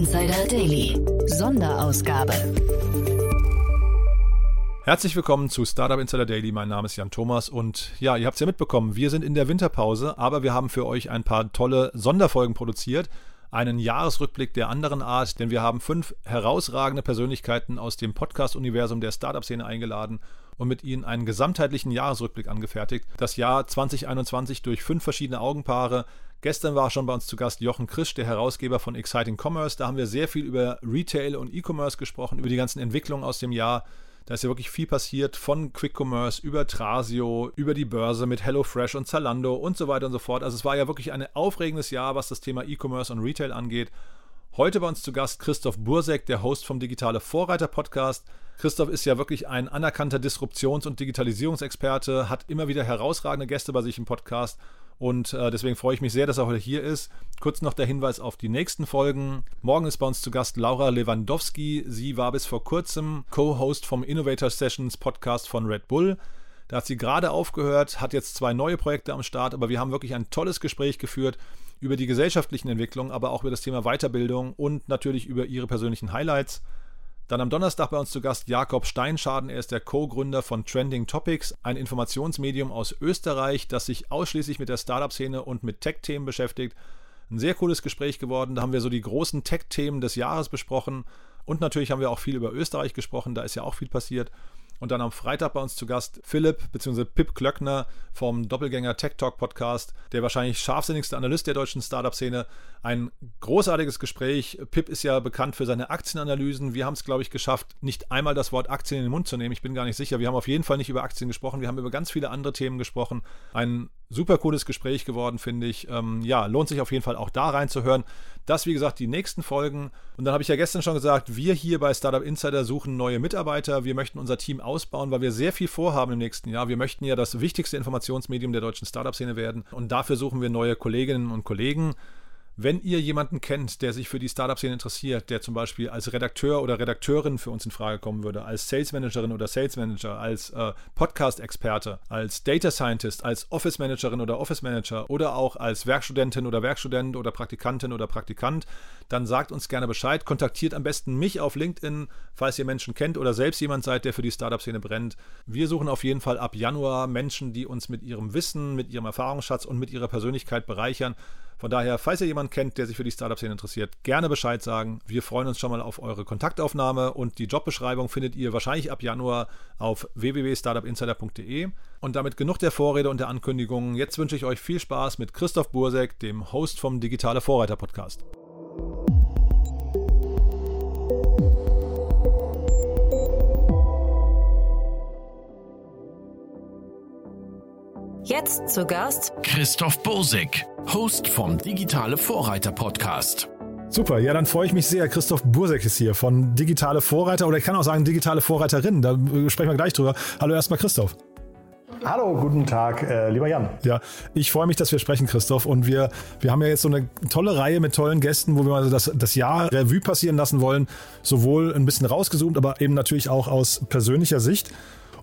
Insider Daily. Sonderausgabe. Herzlich willkommen zu Startup Insider Daily. Mein Name ist Jan Thomas und ja, ihr habt es ja mitbekommen, wir sind in der Winterpause, aber wir haben für euch ein paar tolle Sonderfolgen produziert. Einen Jahresrückblick der anderen Art, denn wir haben fünf herausragende Persönlichkeiten aus dem Podcast-Universum der Startup-Szene eingeladen und mit ihnen einen gesamtheitlichen Jahresrückblick angefertigt. Das Jahr 2021 durch fünf verschiedene Augenpaare, Gestern war schon bei uns zu Gast Jochen Krisch, der Herausgeber von Exciting Commerce. Da haben wir sehr viel über Retail und E-Commerce gesprochen, über die ganzen Entwicklungen aus dem Jahr. Da ist ja wirklich viel passiert, von Quick Commerce über Trasio, über die Börse mit HelloFresh und Zalando und so weiter und so fort. Also es war ja wirklich ein aufregendes Jahr, was das Thema E-Commerce und Retail angeht. Heute bei uns zu Gast Christoph Bursek, der Host vom Digitale Vorreiter Podcast. Christoph ist ja wirklich ein anerkannter Disruptions- und Digitalisierungsexperte, hat immer wieder herausragende Gäste bei sich im Podcast und äh, deswegen freue ich mich sehr, dass er heute hier ist. Kurz noch der Hinweis auf die nächsten Folgen. Morgen ist bei uns zu Gast Laura Lewandowski. Sie war bis vor kurzem Co-Host vom Innovator Sessions Podcast von Red Bull. Da hat sie gerade aufgehört, hat jetzt zwei neue Projekte am Start, aber wir haben wirklich ein tolles Gespräch geführt über die gesellschaftlichen Entwicklungen, aber auch über das Thema Weiterbildung und natürlich über ihre persönlichen Highlights. Dann am Donnerstag bei uns zu Gast Jakob Steinschaden. Er ist der Co-Gründer von Trending Topics, ein Informationsmedium aus Österreich, das sich ausschließlich mit der Startup-Szene und mit Tech-Themen beschäftigt. Ein sehr cooles Gespräch geworden. Da haben wir so die großen Tech-Themen des Jahres besprochen. Und natürlich haben wir auch viel über Österreich gesprochen. Da ist ja auch viel passiert. Und dann am Freitag bei uns zu Gast Philipp bzw. Pip Klöckner vom Doppelgänger Tech Talk Podcast, der wahrscheinlich scharfsinnigste Analyst der deutschen Startup-Szene. Ein großartiges Gespräch. Pip ist ja bekannt für seine Aktienanalysen. Wir haben es, glaube ich, geschafft, nicht einmal das Wort Aktien in den Mund zu nehmen. Ich bin gar nicht sicher. Wir haben auf jeden Fall nicht über Aktien gesprochen. Wir haben über ganz viele andere Themen gesprochen. Ein super cooles Gespräch geworden, finde ich. Ähm, ja, lohnt sich auf jeden Fall auch da reinzuhören. Das, wie gesagt, die nächsten Folgen. Und dann habe ich ja gestern schon gesagt, wir hier bei Startup Insider suchen neue Mitarbeiter. Wir möchten unser Team ausbauen, weil wir sehr viel vorhaben im nächsten Jahr. Wir möchten ja das wichtigste Informationsmedium der deutschen Startup-Szene werden. Und dafür suchen wir neue Kolleginnen und Kollegen. Wenn ihr jemanden kennt, der sich für die Startup-Szene interessiert, der zum Beispiel als Redakteur oder Redakteurin für uns in Frage kommen würde, als Sales Managerin oder Sales Manager, als äh, Podcast-Experte, als Data Scientist, als Office Managerin oder Office Manager oder auch als Werkstudentin oder Werkstudent oder Praktikantin oder Praktikant, dann sagt uns gerne Bescheid. Kontaktiert am besten mich auf LinkedIn, falls ihr Menschen kennt oder selbst jemand seid, der für die Startup-Szene brennt. Wir suchen auf jeden Fall ab Januar Menschen, die uns mit ihrem Wissen, mit ihrem Erfahrungsschatz und mit ihrer Persönlichkeit bereichern. Von daher, falls ihr jemanden kennt, der sich für die Startup-Szene interessiert, gerne Bescheid sagen. Wir freuen uns schon mal auf eure Kontaktaufnahme und die Jobbeschreibung findet ihr wahrscheinlich ab Januar auf www.startupinsider.de. Und damit genug der Vorrede und der Ankündigungen. Jetzt wünsche ich euch viel Spaß mit Christoph Bursek, dem Host vom Digitale Vorreiter Podcast. Jetzt zu Gast Christoph Bosek, Host vom Digitale Vorreiter Podcast. Super, ja, dann freue ich mich sehr. Christoph Bursek ist hier von Digitale Vorreiter oder ich kann auch sagen Digitale Vorreiterin. Da sprechen wir gleich drüber. Hallo erstmal Christoph. Hallo, guten Tag, äh, lieber Jan. Ja, ich freue mich, dass wir sprechen, Christoph. Und wir, wir haben ja jetzt so eine tolle Reihe mit tollen Gästen, wo wir also das, das Jahr Revue passieren lassen wollen. Sowohl ein bisschen rausgezoomt, aber eben natürlich auch aus persönlicher Sicht.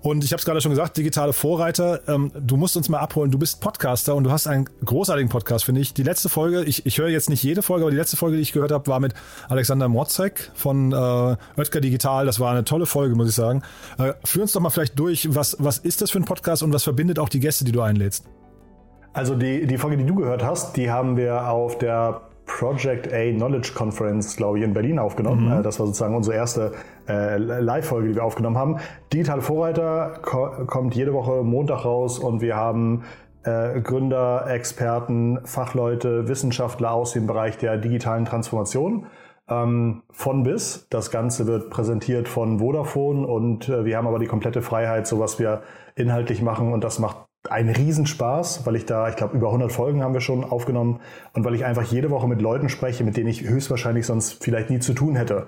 Und ich habe es gerade schon gesagt, digitale Vorreiter. Ähm, du musst uns mal abholen. Du bist Podcaster und du hast einen großartigen Podcast, finde ich. Die letzte Folge, ich, ich höre jetzt nicht jede Folge, aber die letzte Folge, die ich gehört habe, war mit Alexander Motzek von äh, Oetker Digital. Das war eine tolle Folge, muss ich sagen. Äh, führ uns doch mal vielleicht durch. Was, was ist das für ein Podcast und was verbindet auch die Gäste, die du einlädst? Also die, die Folge, die du gehört hast, die haben wir auf der Project A Knowledge Conference, glaube ich, in Berlin aufgenommen. Mhm. Äh, das war sozusagen unsere erste äh, Live-Folge, die wir aufgenommen haben. Digitale Vorreiter ko kommt jede Woche Montag raus und wir haben äh, Gründer, Experten, Fachleute, Wissenschaftler aus dem Bereich der digitalen Transformation. Ähm, von bis. Das Ganze wird präsentiert von Vodafone und äh, wir haben aber die komplette Freiheit, so was wir inhaltlich machen und das macht ein Riesenspaß, weil ich da, ich glaube, über 100 Folgen haben wir schon aufgenommen und weil ich einfach jede Woche mit Leuten spreche, mit denen ich höchstwahrscheinlich sonst vielleicht nie zu tun hätte.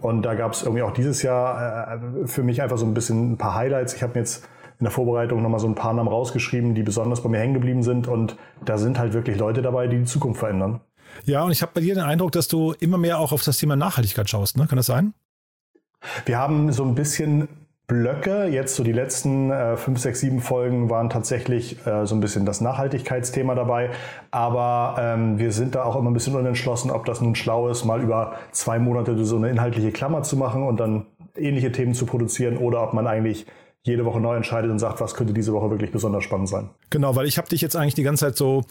Und da gab es irgendwie auch dieses Jahr äh, für mich einfach so ein bisschen ein paar Highlights. Ich habe mir jetzt in der Vorbereitung nochmal so ein paar Namen rausgeschrieben, die besonders bei mir hängen geblieben sind. Und da sind halt wirklich Leute dabei, die die Zukunft verändern. Ja, und ich habe bei dir den Eindruck, dass du immer mehr auch auf das Thema Nachhaltigkeit schaust. Ne? Kann das sein? Wir haben so ein bisschen Blöcke. Jetzt so die letzten äh, fünf, sechs, sieben Folgen waren tatsächlich äh, so ein bisschen das Nachhaltigkeitsthema dabei. Aber ähm, wir sind da auch immer ein bisschen unentschlossen, ob das nun schlau ist, mal über zwei Monate so eine inhaltliche Klammer zu machen und dann ähnliche Themen zu produzieren oder ob man eigentlich jede Woche neu entscheidet und sagt, was könnte diese Woche wirklich besonders spannend sein. Genau, weil ich habe dich jetzt eigentlich die ganze Zeit so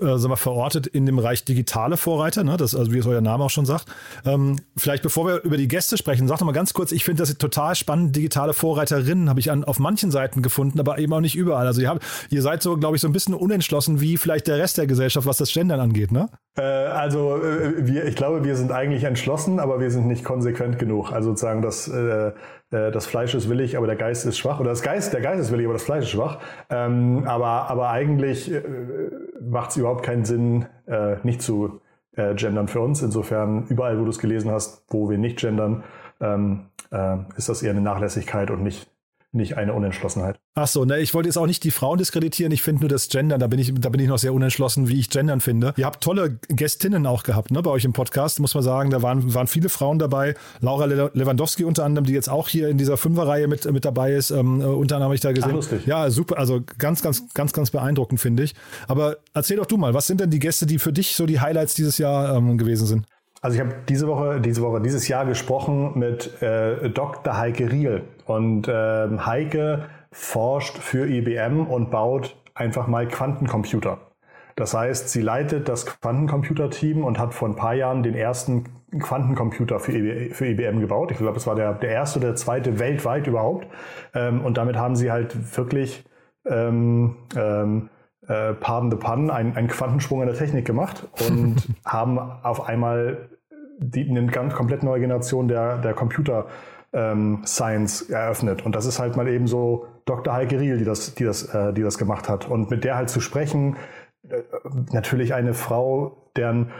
äh, sag mal, verortet in dem Bereich digitale Vorreiter, ne? das, also wie es euer Name auch schon sagt. Ähm, vielleicht bevor wir über die Gäste sprechen, sag doch mal ganz kurz, ich finde das total spannend, digitale Vorreiterinnen habe ich an, auf manchen Seiten gefunden, aber eben auch nicht überall. Also ihr, habt, ihr seid so, glaube ich, so ein bisschen unentschlossen wie vielleicht der Rest der Gesellschaft, was das Gendern angeht, ne? Äh, also äh, wir, ich glaube, wir sind eigentlich entschlossen, aber wir sind nicht konsequent genug. Also sozusagen das äh, äh, das Fleisch ist willig, aber der Geist ist schwach. Oder das Geist, der Geist ist willig, aber das Fleisch ist schwach. Ähm, aber, aber eigentlich äh, macht es überhaupt keinen Sinn, äh, nicht zu äh, gendern für uns. Insofern, überall, wo du es gelesen hast, wo wir nicht gendern, ähm, äh, ist das eher eine Nachlässigkeit und nicht, nicht eine Unentschlossenheit. Ach so, ne, ich wollte jetzt auch nicht die Frauen diskreditieren. Ich finde nur das Gendern, da bin ich, da bin ich noch sehr unentschlossen, wie ich Gendern finde. Ihr habt tolle Gästinnen auch gehabt, ne, bei euch im Podcast, muss man sagen. Da waren, waren viele Frauen dabei. Laura Lewandowski unter anderem, die jetzt auch hier in dieser Fünferreihe mit, mit dabei ist. Ähm, äh, unter anderem habe ich da gesehen. Ach, lustig. Ja, super. Also ganz, ganz, ganz, ganz beeindruckend, finde ich. Aber erzähl doch du mal, was sind denn die Gäste, die für dich so die Highlights dieses Jahr ähm, gewesen sind? Also ich habe diese Woche, diese Woche, dieses Jahr gesprochen mit äh, Dr. Heike Riel. Und ähm, Heike forscht für IBM und baut einfach mal Quantencomputer. Das heißt, sie leitet das Quantencomputer-Team und hat vor ein paar Jahren den ersten Quantencomputer für, IBM gebaut. Ich glaube, es war der, der erste oder der zweite weltweit überhaupt. Ähm, und damit haben sie halt wirklich, ähm, ähm, äh, pardon the pun, einen, einen Quantensprung in der Technik gemacht und haben auf einmal die, eine ganz komplett neue Generation der, der Computer ähm, Science eröffnet. Und das ist halt mal eben so Dr. Heike Riel, die das, die das, äh, die das gemacht hat. Und mit der halt zu sprechen, äh, natürlich eine Frau, deren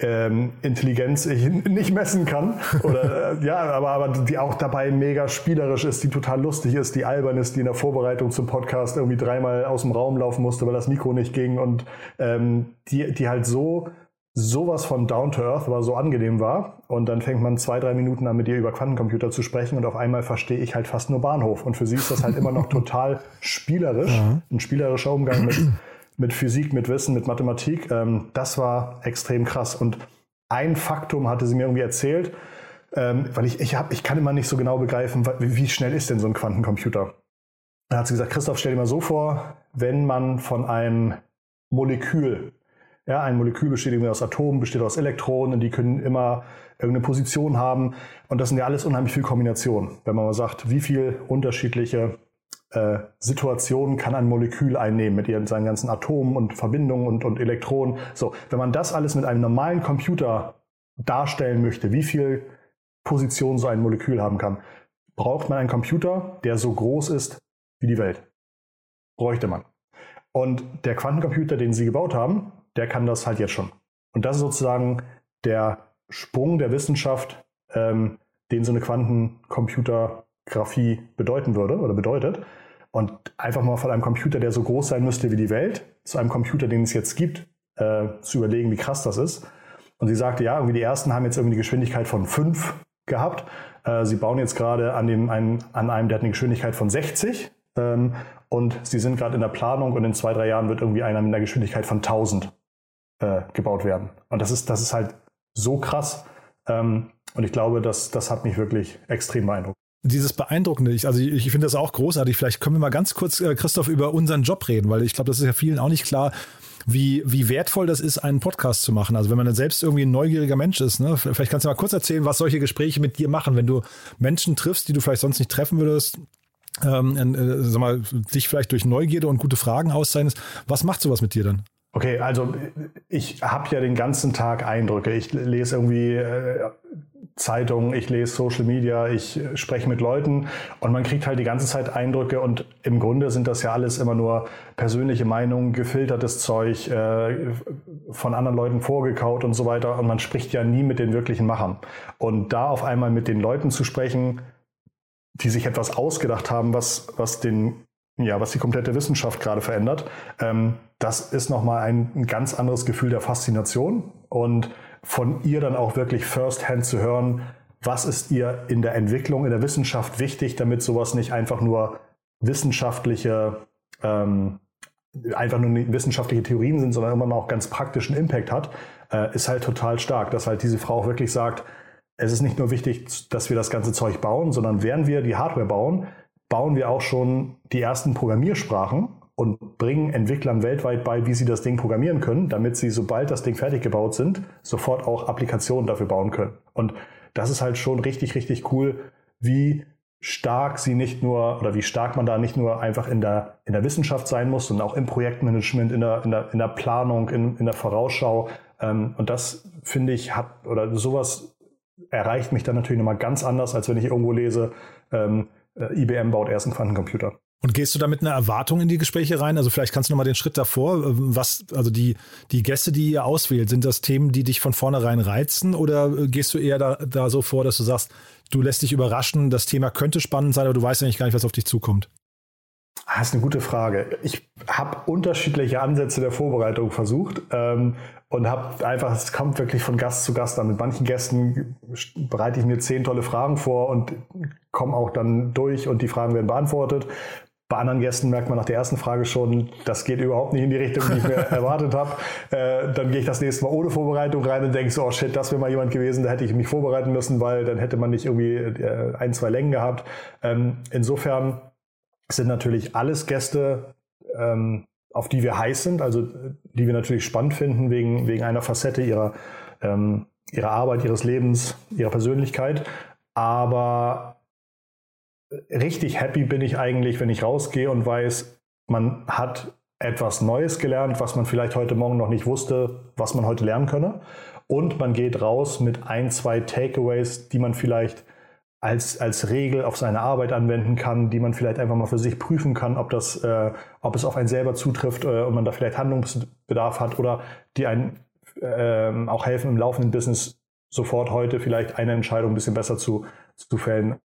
ähm, Intelligenz ich nicht messen kann. Oder äh, ja, aber, aber die auch dabei mega spielerisch ist, die total lustig ist, die albern ist, die in der Vorbereitung zum Podcast irgendwie dreimal aus dem Raum laufen musste, weil das Mikro nicht ging und ähm, die, die halt so sowas von down to earth war, so angenehm war. Und dann fängt man zwei, drei Minuten an, mit ihr über Quantencomputer zu sprechen und auf einmal verstehe ich halt fast nur Bahnhof. Und für sie ist das halt immer noch total spielerisch, ein spielerischer Umgang mit, mit Physik, mit Wissen, mit Mathematik. Ähm, das war extrem krass. Und ein Faktum hatte sie mir irgendwie erzählt, ähm, weil ich, ich, hab, ich kann immer nicht so genau begreifen, wie schnell ist denn so ein Quantencomputer. Da hat sie gesagt, Christoph, stell dir mal so vor, wenn man von einem Molekül ja, ein Molekül besteht irgendwie aus Atomen, besteht aus Elektronen, die können immer irgendeine Position haben. Und das sind ja alles unheimlich viele Kombinationen. Wenn man mal sagt, wie viele unterschiedliche äh, Situationen kann ein Molekül einnehmen mit ihren, seinen ganzen Atomen und Verbindungen und, und Elektronen. So, wenn man das alles mit einem normalen Computer darstellen möchte, wie viel Positionen so ein Molekül haben kann, braucht man einen Computer, der so groß ist wie die Welt. Bräuchte man. Und der Quantencomputer, den sie gebaut haben, der kann das halt jetzt schon. Und das ist sozusagen der Sprung der Wissenschaft, ähm, den so eine Quantencomputergraphie bedeuten würde oder bedeutet. Und einfach mal von einem Computer, der so groß sein müsste wie die Welt, zu einem Computer, den es jetzt gibt, äh, zu überlegen, wie krass das ist. Und sie sagte, ja, irgendwie die ersten haben jetzt irgendwie die Geschwindigkeit von 5 gehabt. Äh, sie bauen jetzt gerade an, dem, an einem, der hat eine Geschwindigkeit von 60. Ähm, und sie sind gerade in der Planung und in zwei, drei Jahren wird irgendwie einer mit einer Geschwindigkeit von 1000 äh, gebaut werden. Und das ist, das ist halt so krass. Ähm, und ich glaube, das, das hat mich wirklich extrem beeindruckt. Dieses Beeindruckende, ich, also ich, ich finde das auch großartig. Vielleicht können wir mal ganz kurz, äh, Christoph, über unseren Job reden, weil ich glaube, das ist ja vielen auch nicht klar, wie, wie wertvoll das ist, einen Podcast zu machen. Also wenn man selbst irgendwie ein neugieriger Mensch ist, ne? vielleicht kannst du mal kurz erzählen, was solche Gespräche mit dir machen, wenn du Menschen triffst, die du vielleicht sonst nicht treffen würdest, ähm, äh, sag mal, dich vielleicht durch Neugierde und gute Fragen auszeichnest. Was macht sowas mit dir dann? Okay, also ich habe ja den ganzen Tag Eindrücke. Ich lese irgendwie äh, Zeitungen, ich lese Social Media, ich spreche mit Leuten und man kriegt halt die ganze Zeit Eindrücke und im Grunde sind das ja alles immer nur persönliche Meinungen, gefiltertes Zeug, äh, von anderen Leuten vorgekaut und so weiter und man spricht ja nie mit den wirklichen Machern. Und da auf einmal mit den Leuten zu sprechen, die sich etwas ausgedacht haben, was, was den ja, was die komplette Wissenschaft gerade verändert. Ähm, das ist nochmal ein, ein ganz anderes Gefühl der Faszination und von ihr dann auch wirklich firsthand zu hören, was ist ihr in der Entwicklung, in der Wissenschaft wichtig, damit sowas nicht einfach nur wissenschaftliche, ähm, einfach nur wissenschaftliche Theorien sind, sondern immer auch ganz praktischen Impact hat, äh, ist halt total stark, dass halt diese Frau auch wirklich sagt, es ist nicht nur wichtig, dass wir das ganze Zeug bauen, sondern während wir die Hardware bauen, bauen wir auch schon die ersten Programmiersprachen und bringen Entwicklern weltweit bei, wie sie das Ding programmieren können, damit sie, sobald das Ding fertig gebaut sind, sofort auch Applikationen dafür bauen können. Und das ist halt schon richtig, richtig cool, wie stark sie nicht nur oder wie stark man da nicht nur einfach in der, in der Wissenschaft sein muss, sondern auch im Projektmanagement, in der, in der, in der Planung, in, in der Vorausschau. Ähm, und das finde ich hat oder sowas erreicht mich dann natürlich nochmal ganz anders, als wenn ich irgendwo lese, ähm, äh, IBM baut erst einen Quantencomputer. Und gehst du da mit einer Erwartung in die Gespräche rein? Also vielleicht kannst du nochmal den Schritt davor, äh, was, also die, die Gäste, die ihr auswählt, sind das Themen, die dich von vornherein reizen oder äh, gehst du eher da, da so vor, dass du sagst, du lässt dich überraschen, das Thema könnte spannend sein, aber du weißt ja nicht gar nicht, was auf dich zukommt? Ah, das ist eine gute Frage. Ich habe unterschiedliche Ansätze der Vorbereitung versucht ähm, und habe einfach, es kommt wirklich von Gast zu Gast an. Mit manchen Gästen bereite ich mir zehn tolle Fragen vor und komme auch dann durch und die Fragen werden beantwortet. Bei anderen Gästen merkt man nach der ersten Frage schon, das geht überhaupt nicht in die Richtung, die ich mir erwartet habe. Äh, dann gehe ich das nächste Mal ohne Vorbereitung rein und denke so, oh shit, das wäre mal jemand gewesen, da hätte ich mich vorbereiten müssen, weil dann hätte man nicht irgendwie äh, ein, zwei Längen gehabt. Ähm, insofern sind natürlich alles Gäste, ähm, auf die wir heiß sind, also die wir natürlich spannend finden wegen, wegen einer Facette ihrer, ähm, ihrer Arbeit, ihres Lebens, ihrer Persönlichkeit. Aber richtig happy bin ich eigentlich, wenn ich rausgehe und weiß, man hat etwas Neues gelernt, was man vielleicht heute Morgen noch nicht wusste, was man heute lernen könne. Und man geht raus mit ein, zwei Takeaways, die man vielleicht als, als Regel auf seine Arbeit anwenden kann, die man vielleicht einfach mal für sich prüfen kann, ob, das, äh, ob es auf einen selber zutrifft äh, und man da vielleicht Handlungsbedarf hat oder die einen äh, auch helfen im laufenden Business sofort heute vielleicht eine Entscheidung ein bisschen besser zu, zu fällen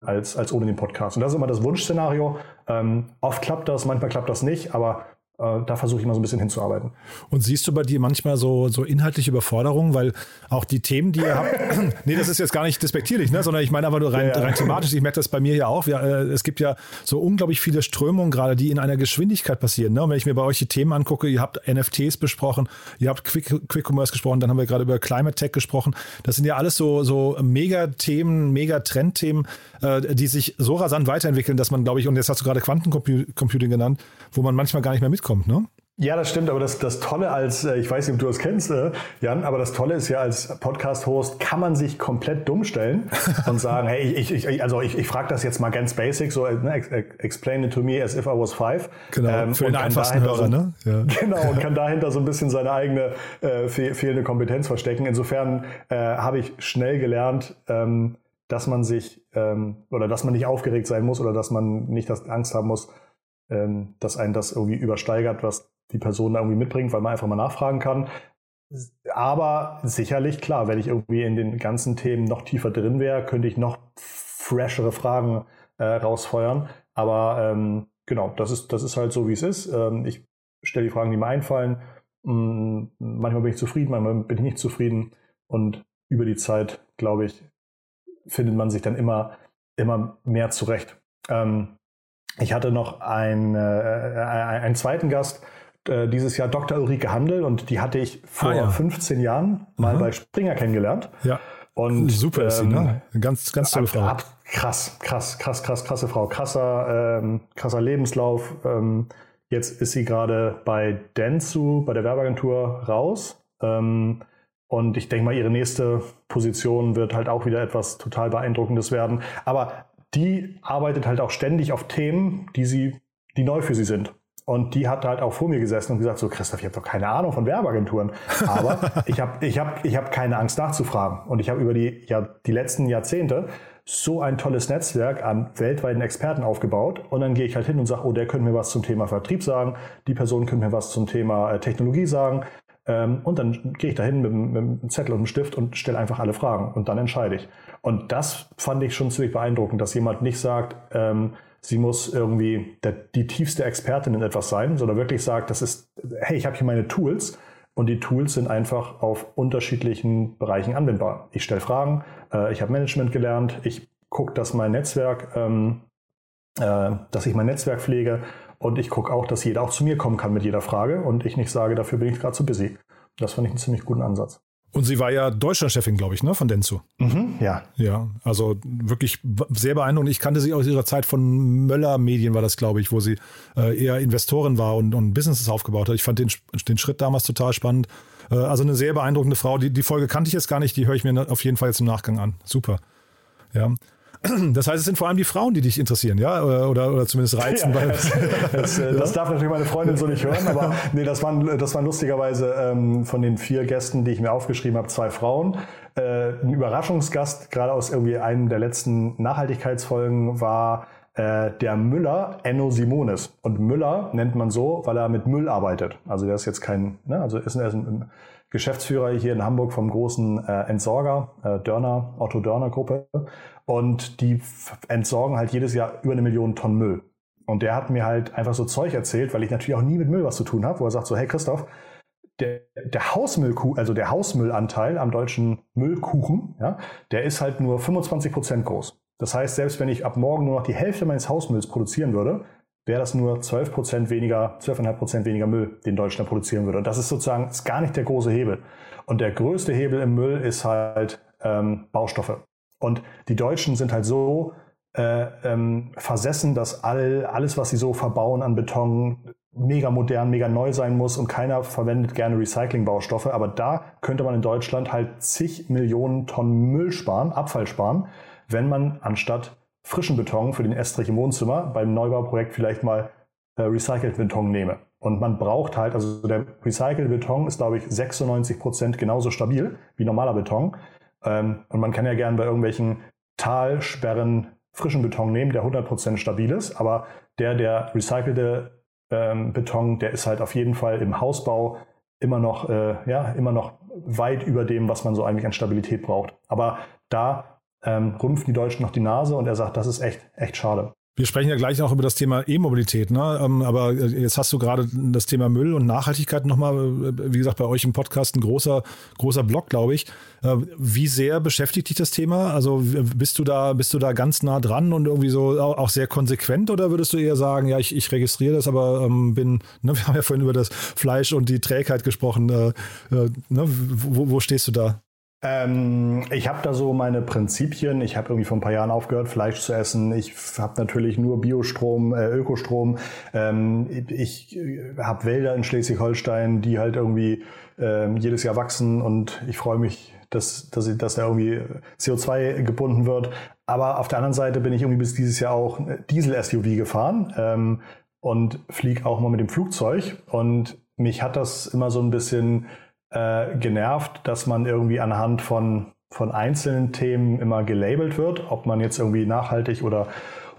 als, als ohne den Podcast. Und das ist immer das Wunschszenario. Ähm, oft klappt das, manchmal klappt das nicht, aber da versuche ich mal so ein bisschen hinzuarbeiten. Und siehst du bei dir manchmal so, so inhaltliche Überforderungen, weil auch die Themen, die ihr habt, nee, das ist jetzt gar nicht despektierlich, ne, sondern ich meine aber nur rein, ja, ja. rein thematisch, ich merke das bei mir ja auch, wir, äh, es gibt ja so unglaublich viele Strömungen gerade, die in einer Geschwindigkeit passieren. Ne? Und wenn ich mir bei euch die Themen angucke, ihr habt NFTs besprochen, ihr habt Quick, Quick Commerce gesprochen, dann haben wir gerade über Climate Tech gesprochen. Das sind ja alles so, so Mega-Themen, Mega-Trendthemen, äh, die sich so rasant weiterentwickeln, dass man, glaube ich, und jetzt hast du gerade Quantencomputing genannt, wo man manchmal gar nicht mehr mitkommt, ne? Ja, das stimmt, aber das, das Tolle als, äh, ich weiß nicht, ob du das kennst, äh, Jan, aber das Tolle ist ja, als Podcast-Host kann man sich komplett dumm stellen und sagen, hey, ich, ich, also ich, ich frage das jetzt mal ganz basic, so ne, explain it to me as if I was five. Genau, ähm, für den einfachsten Hörer, so, ne? Ja. Genau, und kann dahinter so ein bisschen seine eigene äh, fehlende Kompetenz verstecken. Insofern äh, habe ich schnell gelernt, ähm, dass man sich ähm, oder dass man nicht aufgeregt sein muss oder dass man nicht das Angst haben muss, ähm, dass einen das irgendwie übersteigert, was die Person da irgendwie mitbringt, weil man einfach mal nachfragen kann. Aber sicherlich, klar, wenn ich irgendwie in den ganzen Themen noch tiefer drin wäre, könnte ich noch freshere Fragen äh, rausfeuern. Aber ähm, genau, das ist, das ist halt so, wie es ist. Ähm, ich stelle die Fragen, die mir einfallen. Mm, manchmal bin ich zufrieden, manchmal bin ich nicht zufrieden. Und über die Zeit, glaube ich, findet man sich dann immer, immer mehr zurecht. Ähm, ich hatte noch einen, äh, einen zweiten Gast, äh, dieses Jahr Dr. Ulrike Handel und die hatte ich vor ah, ja. 15 Jahren mal Aha. bei Springer kennengelernt. Ja. Und, Super ist ähm, sie, ne? Ähm, ganz, ganz tolle Frau. Ab, krass, krass, krass, krass, krasse Frau. Krasser, ähm, krasser Lebenslauf. Ähm, jetzt ist sie gerade bei Dentsu, bei der Werbeagentur, raus. Ähm, und ich denke mal, ihre nächste Position wird halt auch wieder etwas total Beeindruckendes werden. Aber die arbeitet halt auch ständig auf Themen, die sie, die neu für sie sind. Und die hat halt auch vor mir gesessen und gesagt, so Christoph, ich habe doch keine Ahnung von Werbeagenturen. Aber ich habe ich hab, ich hab keine Angst nachzufragen. Und ich habe über die, ja, die letzten Jahrzehnte so ein tolles Netzwerk an weltweiten Experten aufgebaut. Und dann gehe ich halt hin und sage, oh, der könnte mir was zum Thema Vertrieb sagen, die Person könnte mir was zum Thema äh, Technologie sagen. Ähm, und dann gehe ich dahin mit, mit einem Zettel und einem Stift und stelle einfach alle Fragen. Und dann entscheide ich. Und das fand ich schon ziemlich beeindruckend, dass jemand nicht sagt, ähm, sie muss irgendwie der, die tiefste Expertin in etwas sein, sondern wirklich sagt, das ist, hey, ich habe hier meine Tools und die Tools sind einfach auf unterschiedlichen Bereichen anwendbar. Ich stelle Fragen, äh, ich habe Management gelernt, ich gucke, dass mein Netzwerk, ähm, äh, dass ich mein Netzwerk pflege und ich gucke auch, dass jeder auch zu mir kommen kann mit jeder Frage und ich nicht sage, dafür bin ich gerade zu busy. Das fand ich einen ziemlich guten Ansatz. Und sie war ja Deutschlandchefin, glaube ich, ne, von Denzu. Mhm, ja. Ja, also wirklich sehr beeindruckend. Ich kannte sie aus ihrer Zeit von Möller Medien, war das, glaube ich, wo sie äh, eher Investorin war und, und Businesses aufgebaut hat. Ich fand den, den Schritt damals total spannend. Äh, also eine sehr beeindruckende Frau. Die, die Folge kannte ich jetzt gar nicht, die höre ich mir auf jeden Fall jetzt im Nachgang an. Super. Ja. Das heißt, es sind vor allem die Frauen, die dich interessieren, ja? Oder, oder zumindest reizen. Ja, das, das, äh, das, darf natürlich meine Freundin so nicht hören, aber nee, das waren, das waren lustigerweise ähm, von den vier Gästen, die ich mir aufgeschrieben habe, zwei Frauen. Äh, ein Überraschungsgast, gerade aus irgendwie einem der letzten Nachhaltigkeitsfolgen, war äh, der Müller Enno Simonis. Und Müller nennt man so, weil er mit Müll arbeitet. Also der ist jetzt kein, ne, also ist ein, ein Geschäftsführer hier in Hamburg vom großen äh, Entsorger, äh, Dörner, Otto Dörner Gruppe. Und die entsorgen halt jedes Jahr über eine Million Tonnen Müll. Und der hat mir halt einfach so Zeug erzählt, weil ich natürlich auch nie mit Müll was zu tun habe, wo er sagt so, hey Christoph, der, der Hausmüll, also der Hausmüllanteil am deutschen Müllkuchen, ja, der ist halt nur 25 Prozent groß. Das heißt, selbst wenn ich ab morgen nur noch die Hälfte meines Hausmülls produzieren würde, wäre das nur 12 Prozent weniger, 12,5 Prozent weniger Müll, den Deutschland produzieren würde. Und das ist sozusagen ist gar nicht der große Hebel. Und der größte Hebel im Müll ist halt ähm, Baustoffe. Und die Deutschen sind halt so äh, ähm, versessen, dass all, alles, was sie so verbauen an Beton, mega modern, mega neu sein muss und keiner verwendet gerne Recyclingbaustoffe. Aber da könnte man in Deutschland halt zig Millionen Tonnen Müll sparen, Abfall sparen, wenn man anstatt frischen Beton für den Estrich im Wohnzimmer beim Neubauprojekt vielleicht mal äh, recycelt Beton nehme. Und man braucht halt, also der recycelte Beton ist, glaube ich, 96 Prozent genauso stabil wie normaler Beton. Ähm, und man kann ja gern bei irgendwelchen Talsperren frischen Beton nehmen, der 100% stabil ist, aber der, der recycelte ähm, Beton, der ist halt auf jeden Fall im Hausbau immer noch, äh, ja, immer noch weit über dem, was man so eigentlich an Stabilität braucht. Aber da ähm, rümpfen die Deutschen noch die Nase und er sagt, das ist echt, echt schade. Wir sprechen ja gleich auch über das Thema E-Mobilität, ne? Ähm, aber äh, jetzt hast du gerade das Thema Müll und Nachhaltigkeit nochmal, äh, wie gesagt, bei euch im Podcast ein großer, großer Block, glaube ich. Äh, wie sehr beschäftigt dich das Thema? Also bist du da, bist du da ganz nah dran und irgendwie so auch sehr konsequent oder würdest du eher sagen, ja, ich, ich registriere das, aber ähm, bin, ne, wir haben ja vorhin über das Fleisch und die Trägheit gesprochen. Ne, wo, wo stehst du da? Ähm, ich habe da so meine Prinzipien. Ich habe irgendwie vor ein paar Jahren aufgehört, Fleisch zu essen. Ich habe natürlich nur Biostrom, äh, Ökostrom. Ähm, ich äh, habe Wälder in Schleswig-Holstein, die halt irgendwie äh, jedes Jahr wachsen und ich freue mich, dass, dass, dass da irgendwie CO2 gebunden wird. Aber auf der anderen Seite bin ich irgendwie bis dieses Jahr auch Diesel-SUV gefahren ähm, und fliege auch mal mit dem Flugzeug. Und mich hat das immer so ein bisschen äh, genervt, dass man irgendwie anhand von, von einzelnen Themen immer gelabelt wird, ob man jetzt irgendwie nachhaltig oder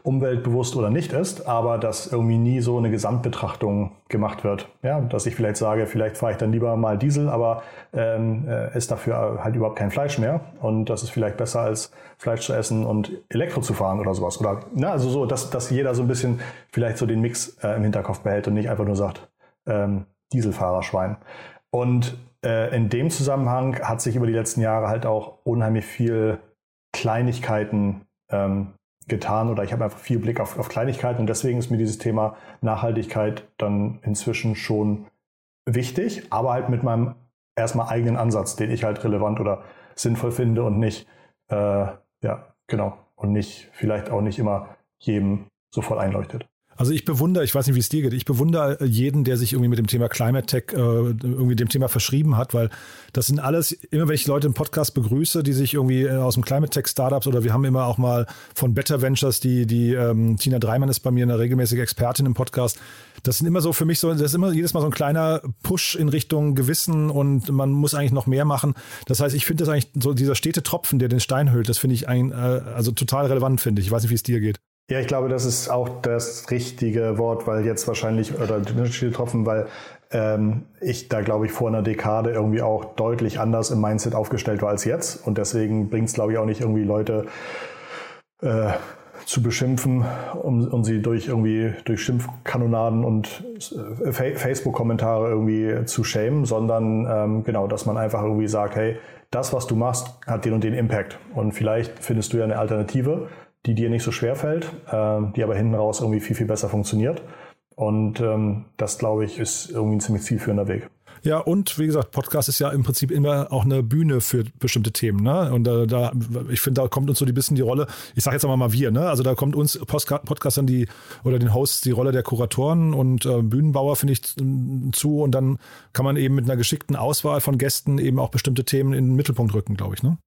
umweltbewusst oder nicht ist, aber dass irgendwie nie so eine Gesamtbetrachtung gemacht wird. Ja, dass ich vielleicht sage, vielleicht fahre ich dann lieber mal Diesel, aber ähm, äh, ist dafür halt überhaupt kein Fleisch mehr und das ist vielleicht besser als Fleisch zu essen und Elektro zu fahren oder sowas. Oder na, also so, dass, dass jeder so ein bisschen vielleicht so den Mix äh, im Hinterkopf behält und nicht einfach nur sagt, ähm, Dieselfahrerschwein. Und äh, in dem Zusammenhang hat sich über die letzten Jahre halt auch unheimlich viel Kleinigkeiten ähm, getan oder ich habe einfach viel Blick auf, auf Kleinigkeiten und deswegen ist mir dieses Thema Nachhaltigkeit dann inzwischen schon wichtig, aber halt mit meinem erstmal eigenen Ansatz, den ich halt relevant oder sinnvoll finde und nicht, äh, ja, genau, und nicht, vielleicht auch nicht immer jedem sofort einleuchtet. Also ich bewundere, ich weiß nicht, wie es dir geht, ich bewundere jeden, der sich irgendwie mit dem Thema Climate Tech äh, irgendwie dem Thema verschrieben hat, weil das sind alles, immer wenn ich Leute im Podcast begrüße, die sich irgendwie äh, aus dem Climate Tech Startups oder wir haben immer auch mal von Better Ventures, die, die ähm, Tina Dreimann ist bei mir eine regelmäßige Expertin im Podcast. Das sind immer so für mich so, das ist immer jedes Mal so ein kleiner Push in Richtung Gewissen und man muss eigentlich noch mehr machen. Das heißt, ich finde das eigentlich so dieser stete Tropfen, der den Stein hüllt, das finde ich ein, äh, also total relevant, finde ich. Ich weiß nicht, wie es dir geht. Ja, ich glaube, das ist auch das richtige Wort, weil jetzt wahrscheinlich, oder Tropfen, weil ähm, ich da, glaube ich, vor einer Dekade irgendwie auch deutlich anders im Mindset aufgestellt war als jetzt. Und deswegen bringt es, glaube ich, auch nicht irgendwie Leute äh, zu beschimpfen um, um sie durch irgendwie durch Schimpfkanonaden und äh, Facebook-Kommentare irgendwie zu schämen, sondern ähm, genau, dass man einfach irgendwie sagt, hey, das, was du machst, hat den und den Impact. Und vielleicht findest du ja eine Alternative, die dir nicht so schwer fällt, äh, die aber hinten raus irgendwie viel, viel besser funktioniert. Und ähm, das, glaube ich, ist irgendwie ein ziemlich zielführender Weg. Ja, und wie gesagt, Podcast ist ja im Prinzip immer auch eine Bühne für bestimmte Themen. Ne? Und da, da ich finde, da kommt uns so ein bisschen die Rolle, ich sage jetzt aber mal wir, ne? Also da kommt uns Podcastern die oder den Hosts die Rolle der Kuratoren und äh, Bühnenbauer, finde ich, zu. Und dann kann man eben mit einer geschickten Auswahl von Gästen eben auch bestimmte Themen in den Mittelpunkt rücken, glaube ich, ne?